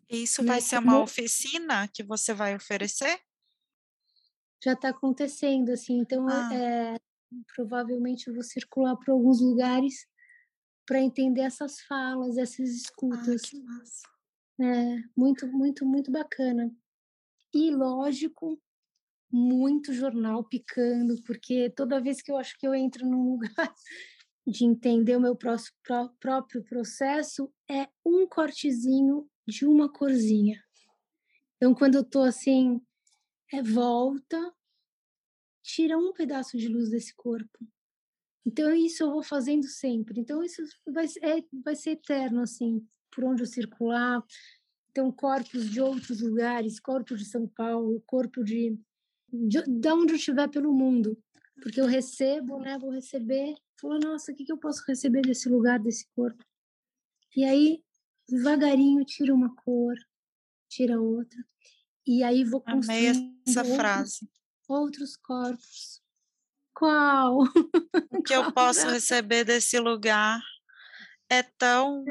isso vai ser uma oficina que você vai oferecer? Já está acontecendo, assim. Então, ah. é, provavelmente eu vou circular para alguns lugares para entender essas falas, essas escutas. Ah, que massa. É, muito, muito, muito bacana. E, lógico, muito jornal picando, porque toda vez que eu acho que eu entro num lugar de entender o meu próprio processo, é um cortezinho de uma corzinha. Então, quando eu tô assim, é volta, tira um pedaço de luz desse corpo. Então, isso eu vou fazendo sempre. Então, isso vai, é, vai ser eterno, assim, por onde eu circular. Então, corpos de outros lugares, corpo de São Paulo, corpo de, de, de onde eu estiver pelo mundo. Porque eu recebo, né? Vou receber. Falo, nossa, o que, que eu posso receber desse lugar, desse corpo? E aí, devagarinho tira uma cor, tira outra, e aí vou construindo Amei essa outros, frase. outros corpos. Qual? O que eu posso receber desse lugar é tão.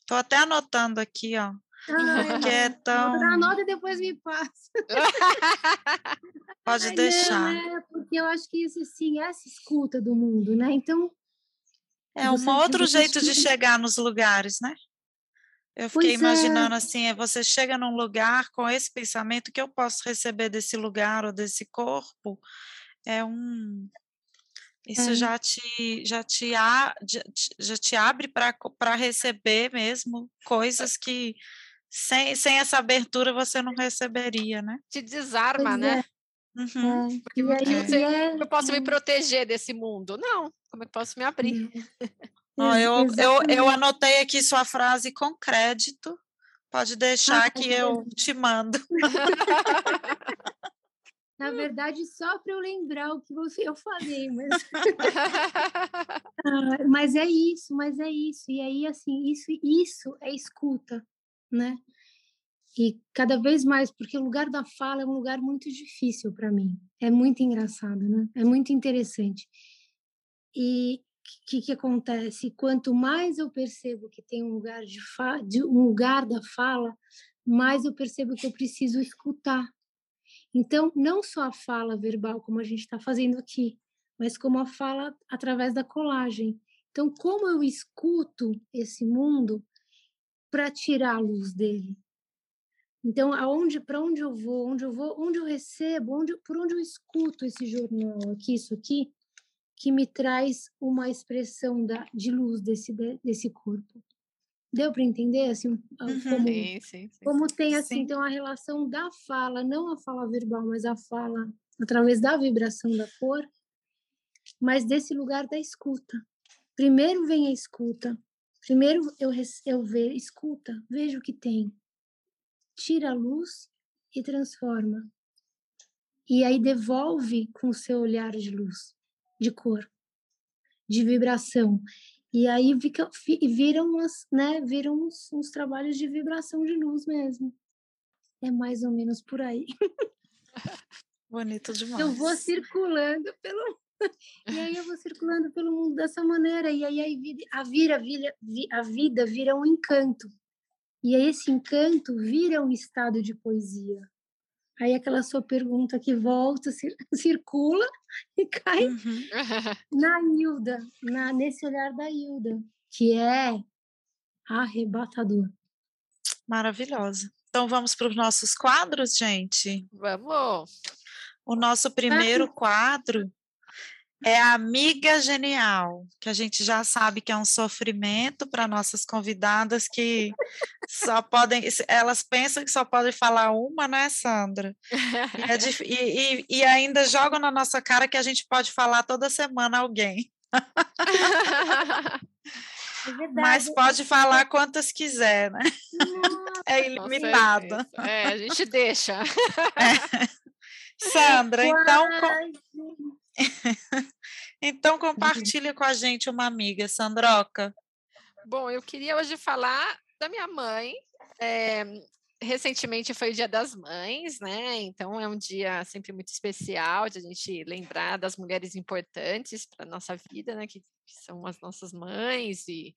Estou até anotando aqui, ó. porque é tão. Anota e depois me passa. Pode Ai, deixar. Não, é, porque eu acho que isso, sim, é essa escuta do mundo, né? Então. É um outro jeito de chegar nos lugares, né? Eu fiquei pois é. imaginando é. assim, é você chega num lugar com esse pensamento que eu posso receber desse lugar ou desse corpo, é um isso é. já te já te, a, já, te abre para receber mesmo coisas que sem, sem essa abertura você não receberia, né? Te desarma, pois né? É. Uhum. Porque aí, é. eu posso me proteger desse mundo? Não. Como é que posso me abrir? Oh, eu, eu, eu anotei aqui sua frase com crédito. Pode deixar ah, que eu te mando. Na verdade, só para eu lembrar o que você, eu falei, mas... ah, mas é isso, mas é isso. E aí, assim, isso, isso é escuta, né? E cada vez mais, porque o lugar da fala é um lugar muito difícil para mim. É muito engraçado, né? É muito interessante. E que, que acontece? Quanto mais eu percebo que tem um lugar de, de um lugar da fala, mais eu percebo que eu preciso escutar. Então, não só a fala verbal, como a gente está fazendo aqui, mas como a fala através da colagem. Então, como eu escuto esse mundo para tirar a luz dele? Então, aonde, para onde eu vou, onde eu vou, onde eu recebo, onde, por onde eu escuto esse jornal aqui, isso aqui, que me traz uma expressão da, de luz desse, desse corpo. Deu para entender assim uhum. como, sim, sim, sim. como tem assim então a relação da fala, não a fala verbal, mas a fala através da vibração da cor, mas desse lugar da escuta. Primeiro vem a escuta. Primeiro eu eu ver, escuta, vejo o que tem. Tira a luz e transforma. E aí devolve com o seu olhar de luz de cor, de vibração. E aí fica, viram, umas, né, viram uns, uns trabalhos de vibração de luz mesmo. É mais ou menos por aí. Bonito demais. Eu vou circulando pelo e aí eu vou circulando pelo mundo dessa maneira e aí a vida, a, vira, a vida vira um encanto. E aí esse encanto vira um estado de poesia. Aí aquela sua pergunta que volta, circula e cai uhum. na Hilda, na, nesse olhar da Hilda, que é arrebatador. Maravilhosa. Então vamos para os nossos quadros, gente? Vamos! O nosso primeiro quadro é a amiga genial, que a gente já sabe que é um sofrimento para nossas convidadas que só podem, elas pensam que só podem falar uma, né, Sandra? E, é e, e, ainda jogam na nossa cara que a gente pode falar toda semana alguém. É Mas pode falar quantas quiser, né? É ilimitado. É, a gente deixa. É. Sandra, então. Com... então compartilha com a gente uma amiga, Sandroca. Bom, eu queria hoje falar da minha mãe. É, recentemente foi o Dia das Mães, né? Então é um dia sempre muito especial de a gente lembrar das mulheres importantes para nossa vida, né? Que, que, são as nossas mães e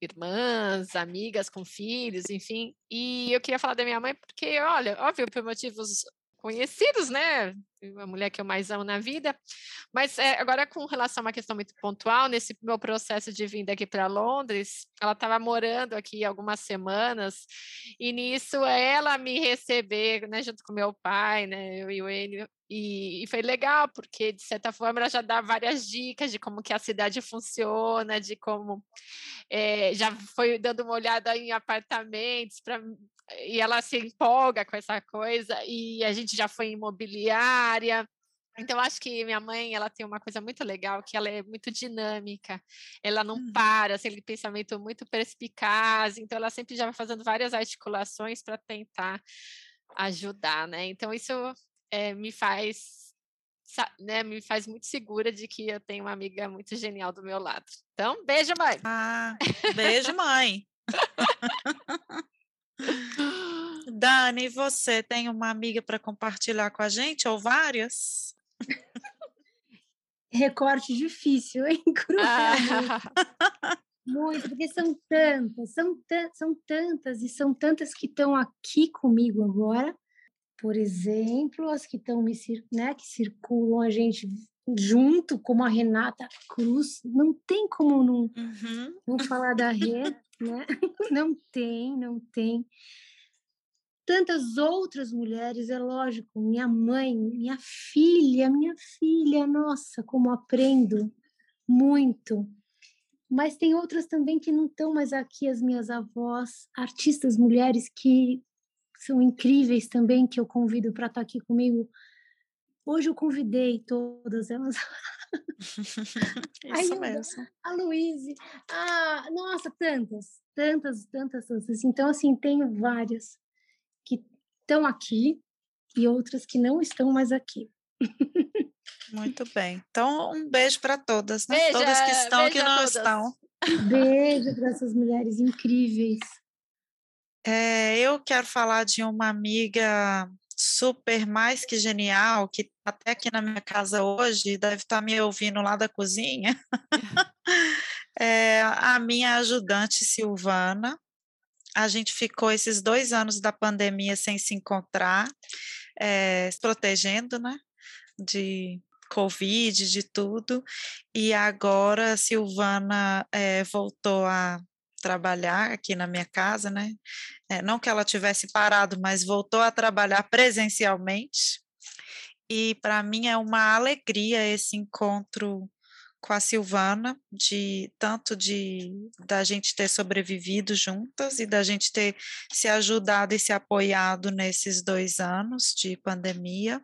irmãs, amigas com filhos, enfim. E eu queria falar da minha mãe porque, olha, óbvio, por motivos conhecidos, né? A mulher que eu mais amo na vida. Mas é, agora, com relação a uma questão muito pontual, nesse meu processo de vinda aqui para Londres, ela estava morando aqui algumas semanas, e nisso ela me receber, né, junto com meu pai, né, eu e o Enio, e, e, foi legal, porque, de certa forma, ela já dá várias dicas de como que a cidade funciona, de como é, já foi dando uma olhada em apartamentos para e ela se empolga com essa coisa e a gente já foi em imobiliária. Então acho que minha mãe ela tem uma coisa muito legal que ela é muito dinâmica. Ela não uhum. para, assim, aquele pensamento muito perspicaz. Então ela sempre já vai fazendo várias articulações para tentar ajudar, né? Então isso é, me faz né, me faz muito segura de que eu tenho uma amiga muito genial do meu lado. Então, beijo, mãe. Ah, beijo, mãe. Dani, você tem uma amiga para compartilhar com a gente ou várias? Recorte difícil, hein? Ah. Muito, porque são tantas, são, são tantas e são tantas que estão aqui comigo agora. Por exemplo, as que estão me né, que circulam a gente junto, como a Renata Cruz, não tem como não, uhum. não falar da Rê, né? Não tem, não tem. Tantas outras mulheres, é lógico, minha mãe, minha filha, minha filha, nossa, como aprendo muito mas tem outras também que não estão mais aqui, as minhas avós, artistas mulheres que são incríveis também, que eu convido para estar tá aqui comigo. Hoje eu convidei todas elas. Isso mesmo. A Luíse. Ah, nossa, tantas, tantas, tantas, tantas. Então, assim, tenho várias que estão aqui e outras que não estão mais aqui. Muito bem. Então, um beijo para todas, né? Beija, todas que estão e que não estão. Beijo para essas mulheres incríveis. É, eu quero falar de uma amiga super mais que genial, que tá até aqui na minha casa hoje, deve estar tá me ouvindo lá da cozinha. é, a minha ajudante Silvana. A gente ficou esses dois anos da pandemia sem se encontrar, é, se protegendo, né? De Covid, de tudo, e agora a Silvana é, voltou a trabalhar aqui na minha casa, né? É, não que ela tivesse parado, mas voltou a trabalhar presencialmente. E para mim é uma alegria esse encontro com a Silvana, de tanto de da gente ter sobrevivido juntas e da gente ter se ajudado e se apoiado nesses dois anos de pandemia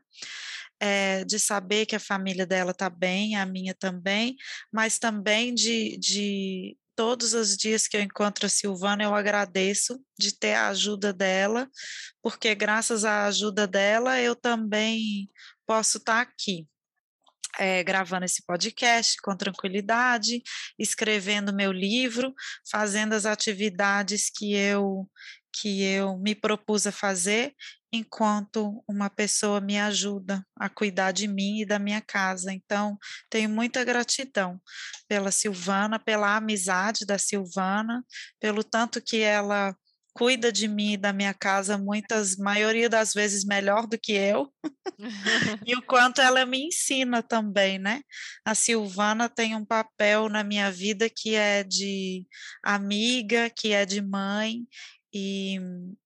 é, de saber que a família dela está bem, a minha também, mas também de, de todos os dias que eu encontro a Silvana, eu agradeço de ter a ajuda dela, porque graças à ajuda dela eu também posso estar tá aqui. É, gravando esse podcast com tranquilidade, escrevendo meu livro, fazendo as atividades que eu que eu me propus a fazer enquanto uma pessoa me ajuda a cuidar de mim e da minha casa. Então, tenho muita gratidão pela Silvana, pela amizade da Silvana, pelo tanto que ela cuida de mim e da minha casa muitas maioria das vezes melhor do que eu e o quanto ela me ensina também né a Silvana tem um papel na minha vida que é de amiga que é de mãe e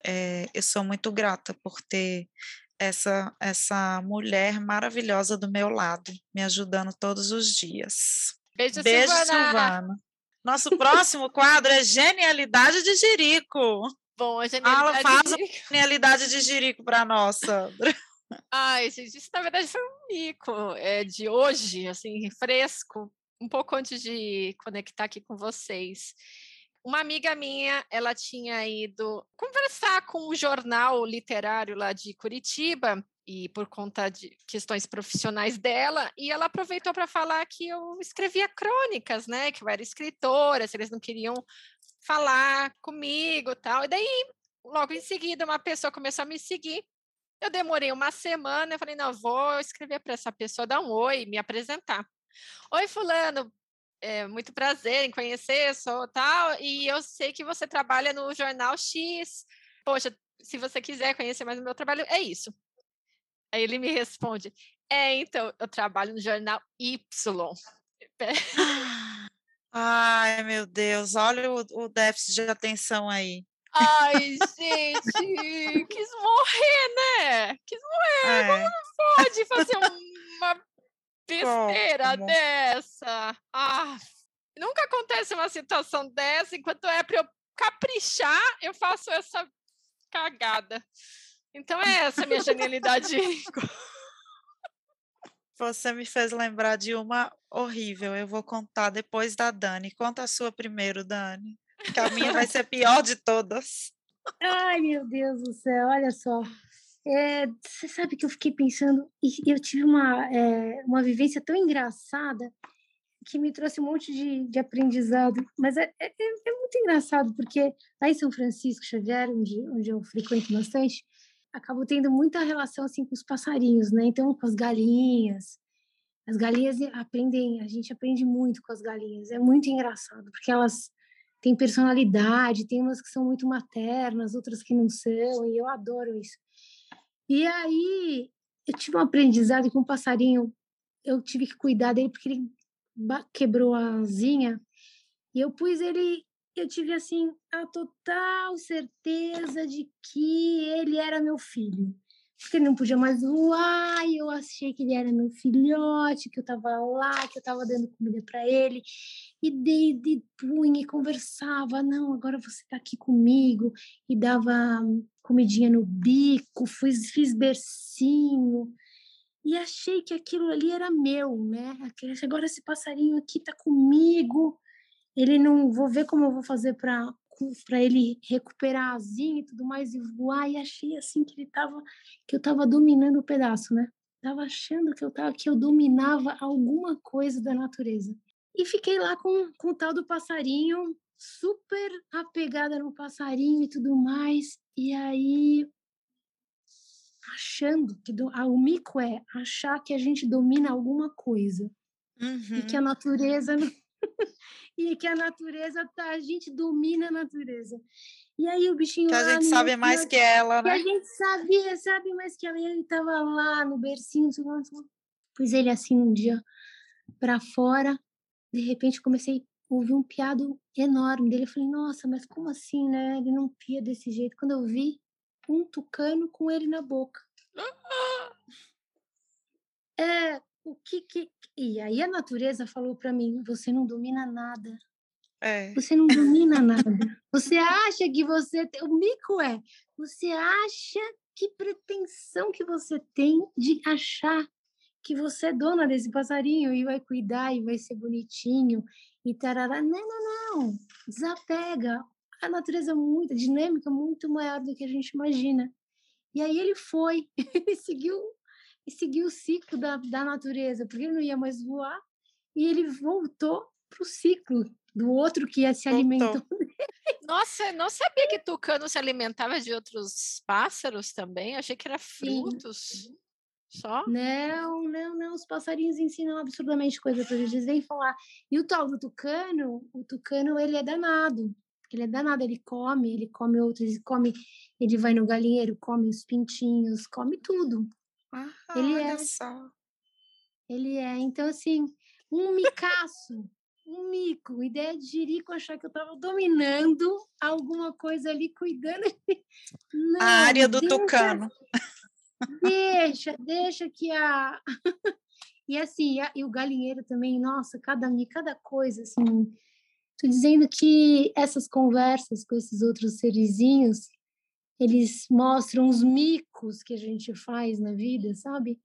é, eu sou muito grata por ter essa, essa mulher maravilhosa do meu lado, me ajudando todos os dias. Beijo, Beijo Silvana. Silvana. Nosso próximo quadro é Genialidade de Jerico. Bom, a genialidade Fala, faz de a genialidade de Jerico para nós, Sandra. Ai, gente, isso na verdade foi um mico é, de hoje, assim, fresco, um pouco antes de conectar aqui com vocês. Uma amiga minha, ela tinha ido conversar com um jornal literário lá de Curitiba, e por conta de questões profissionais dela, e ela aproveitou para falar que eu escrevia crônicas, né? Que eu era escritora, se eles não queriam falar comigo tal. E daí, logo em seguida, uma pessoa começou a me seguir. Eu demorei uma semana, eu falei, não, vou escrever para essa pessoa, dar um oi, me apresentar. Oi, fulano, é, muito prazer em conhecer, sou tal, e eu sei que você trabalha no jornal X. Poxa, se você quiser conhecer mais o meu trabalho, é isso. Aí ele me responde: É, então, eu trabalho no jornal Y. Ai, meu Deus, olha o, o déficit de atenção aí. Ai, gente, quis morrer, né? Quis morrer. É. Como não pode fazer uma besteira dessa? Ah, nunca acontece uma situação dessa, enquanto é para eu caprichar, eu faço essa cagada. Então é essa minha genialidade. Você me fez lembrar de uma horrível. Eu vou contar depois da Dani. Conta a sua primeiro, Dani. Que a minha vai ser pior de todas. Ai, meu Deus do céu, olha só. É, você sabe que eu fiquei pensando, e eu tive uma, é, uma vivência tão engraçada que me trouxe um monte de, de aprendizado. Mas é, é, é, muito engraçado, porque lá em São Francisco Xavier, onde, onde eu frequento bastante, acabo tendo muita relação assim com os passarinhos, né? Então, com as galinhas. As galinhas aprendem, a gente aprende muito com as galinhas. É muito engraçado, porque elas têm personalidade, tem umas que são muito maternas, outras que não são, e eu adoro isso. E aí, eu tive um aprendizado com um passarinho, eu tive que cuidar dele porque ele quebrou a asinha, e eu pus ele, eu tive assim a total certeza de que ele era meu filho. Porque ele não podia mais voar, e eu achei que ele era meu filhote, que eu estava lá, que eu estava dando comida para ele, e dei de punha e conversava, não, agora você está aqui comigo, e dava comidinha no bico, fiz, fiz bercinho, e achei que aquilo ali era meu, né? Agora esse passarinho aqui tá comigo, ele não vou ver como eu vou fazer para para ele recuperar asinha e tudo mais e voar e achei assim que ele tava que eu tava dominando o pedaço, né? Tava achando que eu tava que eu dominava alguma coisa da natureza. E fiquei lá com, com o tal do passarinho, super apegada no passarinho e tudo mais. E aí achando que do, ah, o mico é achar que a gente domina alguma coisa uhum. e que a uhum. natureza e que a natureza tá, a gente domina a natureza. E aí o bichinho que a gente sabe mais que ela, né? Que a gente sabia, sabe mais que ela. Ele estava lá no bercinho, pus ele assim um dia para fora. De repente comecei a ouvir um piado enorme dele. Eu falei, nossa, mas como assim, né? Ele não pia desse jeito. Quando eu vi, um tucano com ele na boca. É, o que que. E aí a natureza falou para mim: você não domina nada. É. Você não domina nada. Você acha que você. Tem... O mico é: você acha que pretensão que você tem de achar que você é dona desse passarinho e vai cuidar e vai ser bonitinho e tarará. Não, não, não. Desapega a natureza é muito dinâmica, muito maior do que a gente imagina. E aí ele foi, ele seguiu, seguiu o ciclo da, da natureza, porque ele não ia mais voar, e ele voltou para o ciclo do outro que ia se alimentando. Nossa, não sabia que tucano se alimentava de outros pássaros também. achei que era frutos. Sim. Só? Não, não, não. Os passarinhos ensinam absurdamente coisa para gente. Eles vêm falar. E o tal do tucano, o tucano, ele é danado. Ele é danado, ele come, ele come outros, ele come, ele vai no galinheiro, come os pintinhos, come tudo. Ah, ele é. Só. Ele é. Então, assim, um micaço, um mico, ideia de jirico achar que eu estava dominando alguma coisa ali, cuidando. Não, a área do tucano. Deixa, deixa que a. e assim, a, e o galinheiro também, nossa, cada, cada coisa, assim Estou dizendo que essas conversas com esses outros serizinhos, eles mostram os micos que a gente faz na vida, sabe?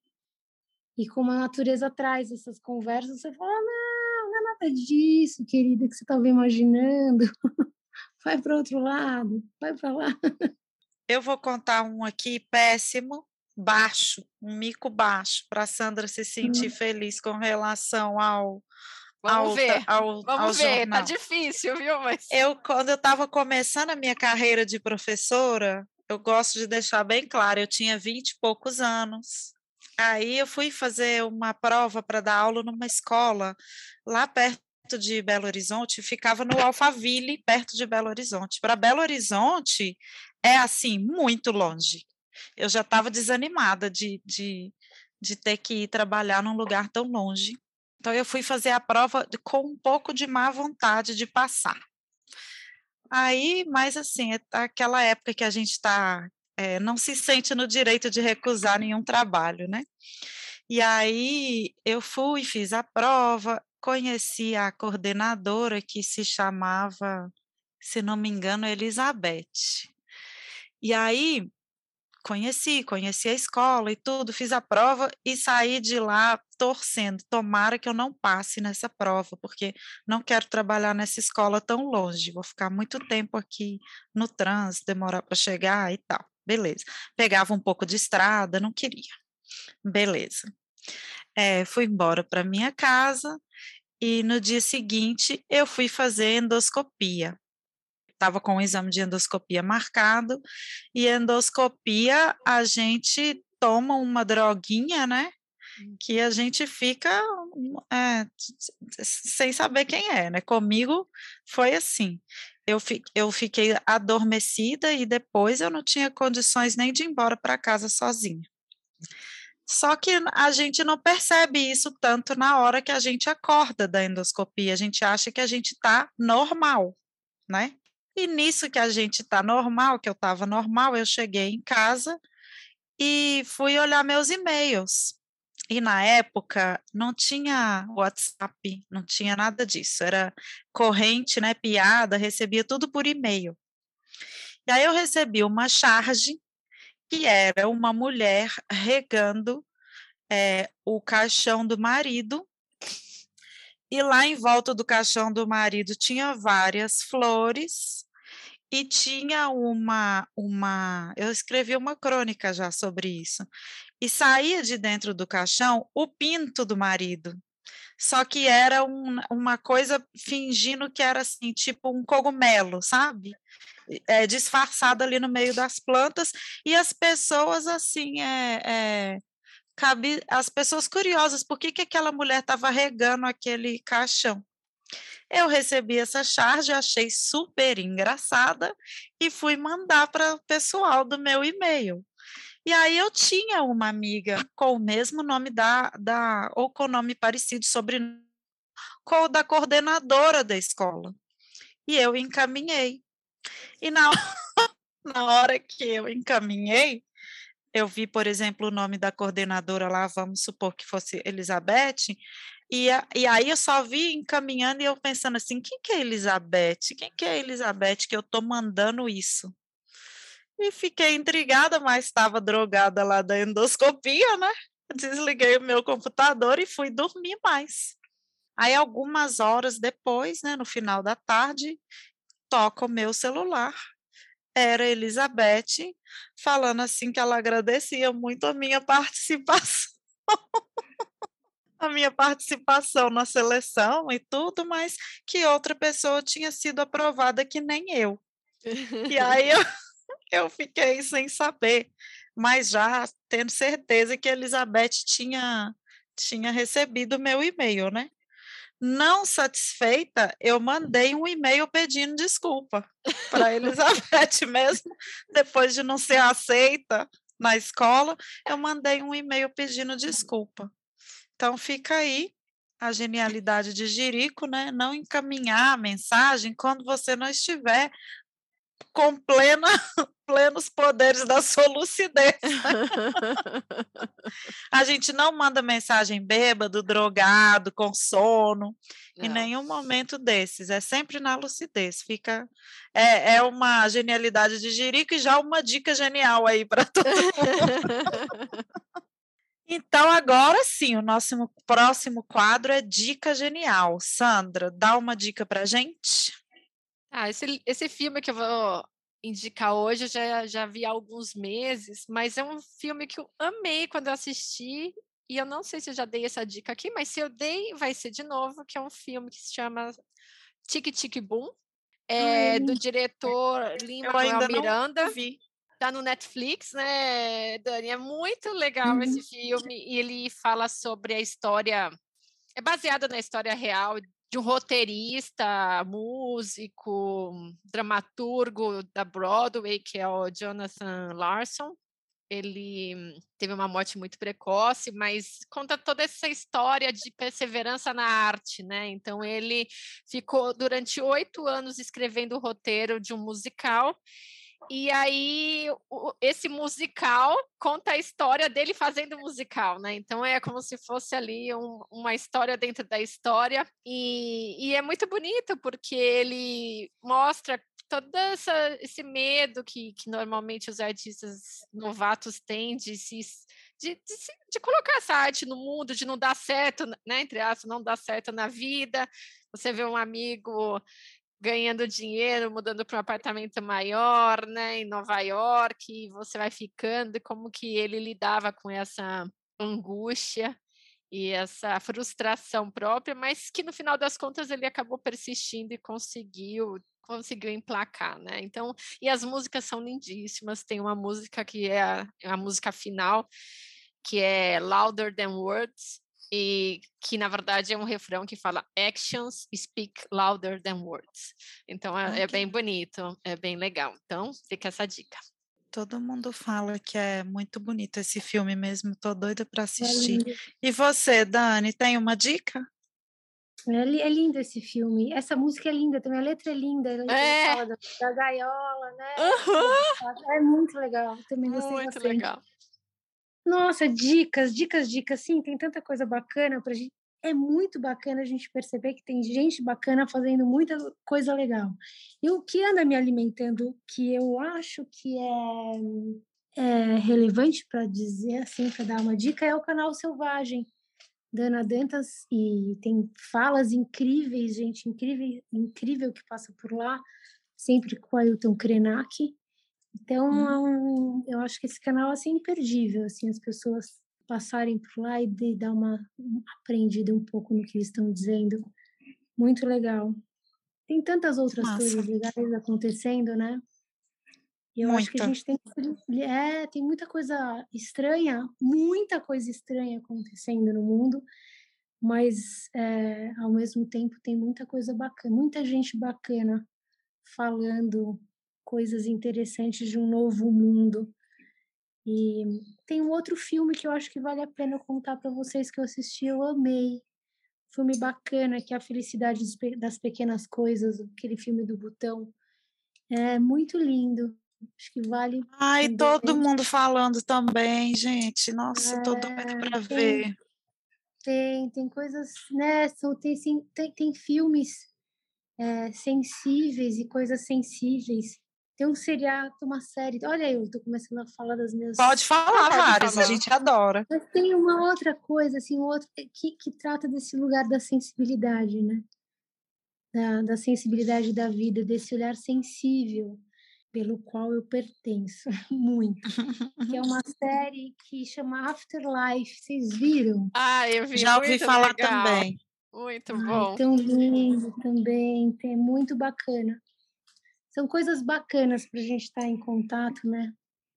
E como a natureza traz essas conversas, você fala: não, não é nada disso, querida, que você estava imaginando. vai para outro lado, vai para lá. Eu vou contar um aqui péssimo, baixo, um mico baixo, para a Sandra se sentir hum. feliz com relação ao Vamos ver. Ao, Vamos ao ver, jornal. tá difícil, viu? Mas... Eu, quando eu estava começando a minha carreira de professora, eu gosto de deixar bem claro, eu tinha vinte e poucos anos. Aí eu fui fazer uma prova para dar aula numa escola lá perto de Belo Horizonte, ficava no Alphaville, perto de Belo Horizonte. Para Belo Horizonte é assim, muito longe. Eu já estava desanimada de, de, de ter que ir trabalhar num lugar tão longe. Então, eu fui fazer a prova com um pouco de má vontade de passar. Aí, mas assim, é aquela época que a gente está, é, não se sente no direito de recusar nenhum trabalho, né? E aí eu fui, fiz a prova, conheci a coordenadora que se chamava, se não me engano, Elizabeth. E aí conheci, conheci a escola e tudo, fiz a prova e saí de lá torcendo. Tomara que eu não passe nessa prova, porque não quero trabalhar nessa escola tão longe. Vou ficar muito tempo aqui no trânsito, demorar para chegar e tal. Beleza. Pegava um pouco de estrada, não queria. Beleza. É, fui embora para minha casa e no dia seguinte eu fui fazer endoscopia. Estava com o exame de endoscopia marcado, e endoscopia a gente toma uma droguinha, né? Que a gente fica é, sem saber quem é, né? Comigo foi assim. Eu, fi, eu fiquei adormecida e depois eu não tinha condições nem de ir embora para casa sozinha. Só que a gente não percebe isso tanto na hora que a gente acorda da endoscopia. A gente acha que a gente está normal, né? E nisso que a gente está normal, que eu estava normal, eu cheguei em casa e fui olhar meus e-mails. E na época não tinha WhatsApp, não tinha nada disso. Era corrente, né? Piada, recebia tudo por e-mail. E aí eu recebi uma charge que era uma mulher regando é, o caixão do marido. E lá em volta do caixão do marido tinha várias flores e tinha uma uma eu escrevi uma crônica já sobre isso e saía de dentro do caixão o pinto do marido só que era um, uma coisa fingindo que era assim tipo um cogumelo sabe é, disfarçado ali no meio das plantas, e as pessoas assim, é, é, cabe, as pessoas curiosas, por que, que aquela mulher estava regando aquele caixão? Eu recebi essa charge, achei super engraçada e fui mandar para o pessoal do meu e-mail. E aí eu tinha uma amiga com o mesmo nome da, da ou com nome parecido sobre com o da coordenadora da escola. E eu encaminhei. E na, na hora que eu encaminhei, eu vi, por exemplo, o nome da coordenadora lá, vamos supor que fosse Elizabeth, e, a, e aí eu só vi encaminhando e eu pensando assim, quem que é Elizabeth? Quem que é Elizabeth que eu estou mandando isso? E fiquei intrigada, mas estava drogada lá da endoscopia, né? Desliguei o meu computador e fui dormir mais. Aí, algumas horas depois, né, no final da tarde, toca o meu celular. Era Elizabeth falando assim que ela agradecia muito a minha participação. A minha participação na seleção e tudo, mas que outra pessoa tinha sido aprovada que nem eu. E aí eu, eu fiquei sem saber, mas já tendo certeza que a Elizabeth tinha, tinha recebido o meu e-mail, né? Não satisfeita, eu mandei um e-mail pedindo desculpa para Elizabeth mesmo, depois de não ser aceita na escola, eu mandei um e-mail pedindo desculpa. Então fica aí a genialidade de Jerico, né? Não encaminhar a mensagem quando você não estiver com plena, plenos poderes da sua lucidez. a gente não manda mensagem bêbado, drogado, com sono, não. em nenhum momento desses. É sempre na lucidez. Fica é, é uma genialidade de Jerico e já uma dica genial aí para todo mundo. Então, agora sim, o nosso próximo quadro é Dica Genial. Sandra, dá uma dica para gente. Ah, esse, esse filme que eu vou indicar hoje, eu já, já vi há alguns meses, mas é um filme que eu amei quando eu assisti, e eu não sei se eu já dei essa dica aqui, mas se eu dei, vai ser de novo, que é um filme que se chama Tic Tic Boom, é, do diretor Lima Miranda. Vi. Tá no Netflix, né, Dani? É muito legal uhum. esse filme, e ele fala sobre a história é baseado na história real de um roteirista, músico, dramaturgo da Broadway, que é o Jonathan Larson. Ele teve uma morte muito precoce, mas conta toda essa história de perseverança na arte, né? Então ele ficou durante oito anos escrevendo o roteiro de um musical e aí, esse musical conta a história dele fazendo musical, né? Então é como se fosse ali um, uma história dentro da história. E, e, é muito bonito, porque ele mostra todo essa, esse medo que, que normalmente os artistas novatos têm de se. De, de, de, colocar essa arte no mundo, de não dar certo, né? Entre aspas, não dar certo na vida. Você vê um amigo ganhando dinheiro, mudando para um apartamento maior, né, em Nova York, e você vai ficando, como que ele lidava com essa angústia. e essa frustração própria, mas que no final das contas ele acabou persistindo e conseguiu conseguiu emplacar, né? Então, e as músicas são lindíssimas. Tem uma música que é a, a música final, que é Louder Than Words, e que na verdade é um refrão que fala actions speak louder than words. Então é, é bem bonito, é bem legal. Então fica essa dica. Todo mundo fala que é muito bonito esse filme mesmo, tô doida para assistir. É e você, Dani, tem uma dica? É, é, lindo esse filme. Essa música é linda também, a letra é linda. É. Fala da, da gaiola, né? Uhum. É muito legal. Também gostei muito bastante. legal. Nossa, dicas, dicas, dicas. Sim, tem tanta coisa bacana pra gente. É muito bacana a gente perceber que tem gente bacana fazendo muita coisa legal. E o que anda me alimentando, que eu acho que é, é relevante para dizer assim, para dar uma dica, é o canal Selvagem da Ana Dantas e tem falas incríveis, gente incrível, incrível que passa por lá, sempre com o Ailton Krenak. Então, hum. eu acho que esse canal assim, é imperdível, assim, as pessoas passarem por lá e de, dar uma aprendida um pouco no que eles estão dizendo. Muito legal. Tem tantas outras Nossa. coisas legais acontecendo, né? E eu muita. acho que a gente tem é, tem muita coisa estranha, muita coisa estranha acontecendo no mundo, mas é, ao mesmo tempo tem muita coisa bacana, muita gente bacana falando coisas interessantes de um novo mundo. E tem um outro filme que eu acho que vale a pena contar para vocês que eu assisti, eu amei. Filme bacana, que é A Felicidade das Pequenas Coisas, aquele filme do Botão. É muito lindo. Acho que vale. Ai, todo mundo falando também, gente. Nossa, é, todo mundo para ver. Tem, tem coisas, né? São, tem, tem, tem filmes é, sensíveis e coisas sensíveis tem um seriado, uma série. Olha, eu tô começando a falar das minhas. Pode falar, várias, a gente adora. Mas tem uma outra coisa, assim, um outro que, que trata desse lugar da sensibilidade, né? Da, da sensibilidade da vida, desse olhar sensível pelo qual eu pertenço muito. que é uma série que chama Afterlife. Vocês viram? Ah, eu vi. Já ouvi falar legal. também. Muito bom. Ai, tão lindo também, é muito bacana são coisas bacanas para a gente estar tá em contato, né?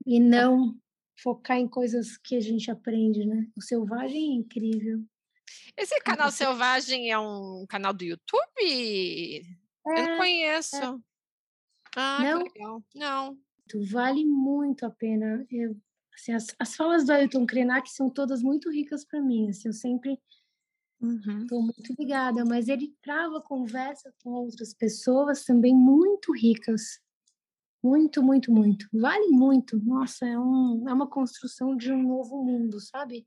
E não focar em coisas que a gente aprende, né? O Selvagem é incrível. Esse canal Selvagem é um canal do YouTube? É, Eu não conheço. É. Ah, não? legal. Não. Vale muito a pena. Eu, assim, as, as falas do Ailton Krenak são todas muito ricas para mim. Assim, eu sempre Estou uhum. muito ligada, mas ele trava conversa com outras pessoas também muito ricas. Muito, muito, muito. Vale muito. Nossa, é, um, é uma construção de um novo mundo, sabe?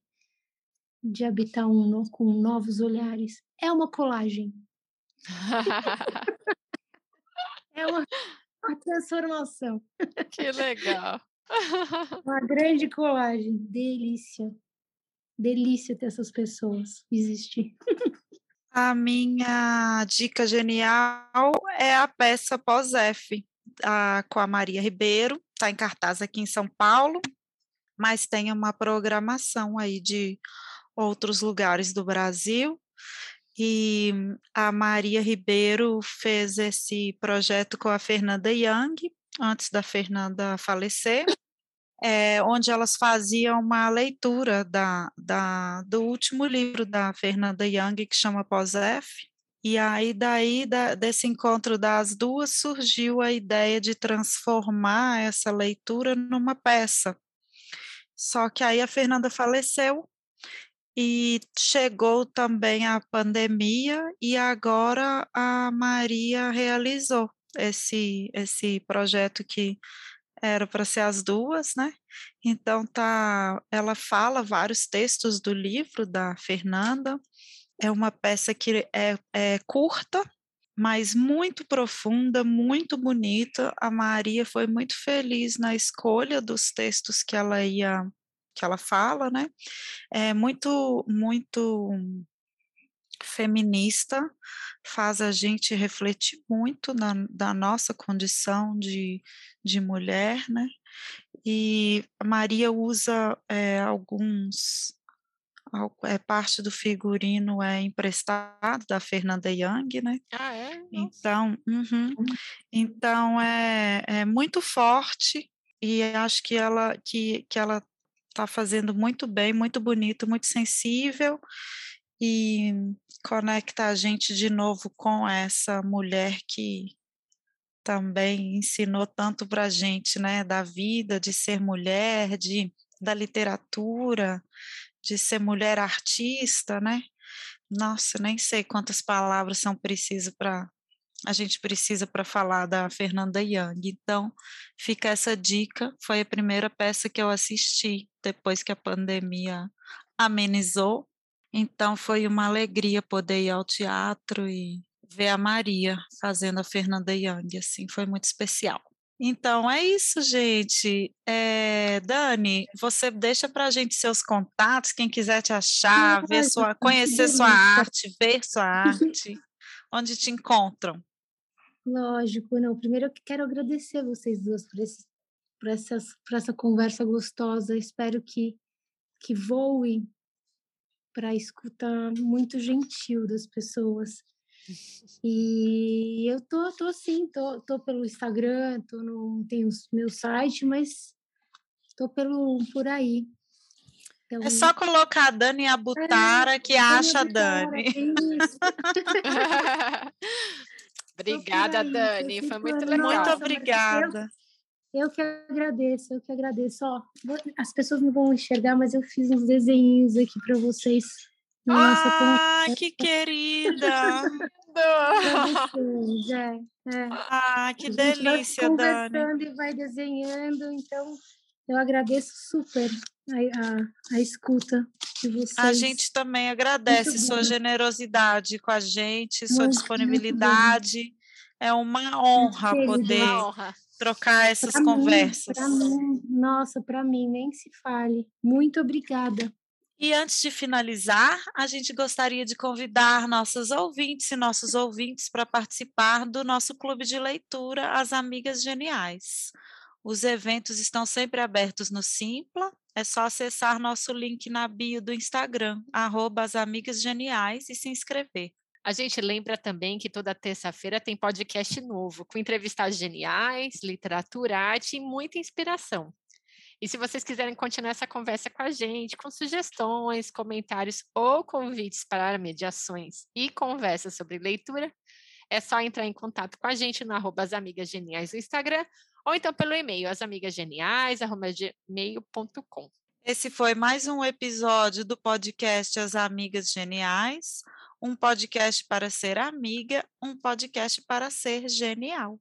De habitar um com novos olhares. É uma colagem. é uma, uma transformação. Que legal. uma grande colagem. Delícia delícia ter essas pessoas existir. A minha dica genial é a peça Pós-F, com a Maria Ribeiro, está em cartaz aqui em São Paulo, mas tem uma programação aí de outros lugares do Brasil. E a Maria Ribeiro fez esse projeto com a Fernanda Young, antes da Fernanda falecer é, onde elas faziam uma leitura da, da, do último livro da Fernanda Young, que chama Pós-F, e aí, daí, da, desse encontro das duas, surgiu a ideia de transformar essa leitura numa peça. Só que aí a Fernanda faleceu e chegou também a pandemia, e agora a Maria realizou esse, esse projeto que era para ser as duas, né? Então tá, ela fala vários textos do livro da Fernanda. É uma peça que é, é curta, mas muito profunda, muito bonita. A Maria foi muito feliz na escolha dos textos que ela ia que ela fala, né? É muito muito feminista, faz a gente refletir muito na, da nossa condição de, de mulher, né? E a Maria usa é, alguns, é parte do figurino é emprestado da Fernanda Young, né? Ah, é? Nossa. Então, uhum. então é, é muito forte e acho que ela que, que ela está fazendo muito bem, muito bonito, muito sensível e conecta a gente de novo com essa mulher que também ensinou tanto para a gente, né, da vida, de ser mulher, de da literatura, de ser mulher artista, né? Nossa, nem sei quantas palavras são precisas para a gente precisa para falar da Fernanda Young. Então, fica essa dica. Foi a primeira peça que eu assisti depois que a pandemia amenizou. Então, foi uma alegria poder ir ao teatro e ver a Maria fazendo a Fernanda Young. Assim, foi muito especial. Então é isso, gente. É, Dani, você deixa para a gente seus contatos, quem quiser te achar, ver sua, conhecer sua arte, ver sua arte, onde te encontram. Lógico, não. Primeiro eu quero agradecer vocês duas por, esse, por, essas, por essa conversa gostosa. Espero que, que voe para a escuta muito gentil das pessoas. E eu tô, tô sim, tô, tô pelo Instagram, tô no, tenho o meu site, mas tô pelo, por aí. Então, é só colocar a Dani Abutara é, que acha a Dani. obrigada, aí, Dani. Foi muito legal. Muito obrigada. Eu, que agradeço, eu que agradeço. Ó, as pessoas não vão enxergar, mas eu fiz uns desenhos aqui para vocês nossa, ah, que querida! é, é. Ah, que delícia, vai conversando Dani. e vai desenhando, então eu agradeço super a, a, a escuta de vocês. A gente também agradece sua generosidade com a gente, sua muito, disponibilidade. Muito é uma honra poder uma honra. Trocar essas pra conversas. Mim, mim, nossa, para mim, nem se fale. Muito obrigada. E antes de finalizar, a gente gostaria de convidar nossos ouvintes e nossos ouvintes para participar do nosso clube de leitura As Amigas Geniais. Os eventos estão sempre abertos no Simpla, é só acessar nosso link na bio do Instagram, arroba As Amigas Geniais, e se inscrever. A gente lembra também que toda terça-feira tem podcast novo, com entrevistas geniais, literatura, arte e muita inspiração. E se vocês quiserem continuar essa conversa com a gente, com sugestões, comentários ou convites para mediações e conversas sobre leitura, é só entrar em contato com a gente no arroba as amigas geniais no Instagram ou então pelo e-mail asamigasgeniais@gmail.com. Esse foi mais um episódio do podcast As Amigas Geniais, um podcast para ser amiga, um podcast para ser genial.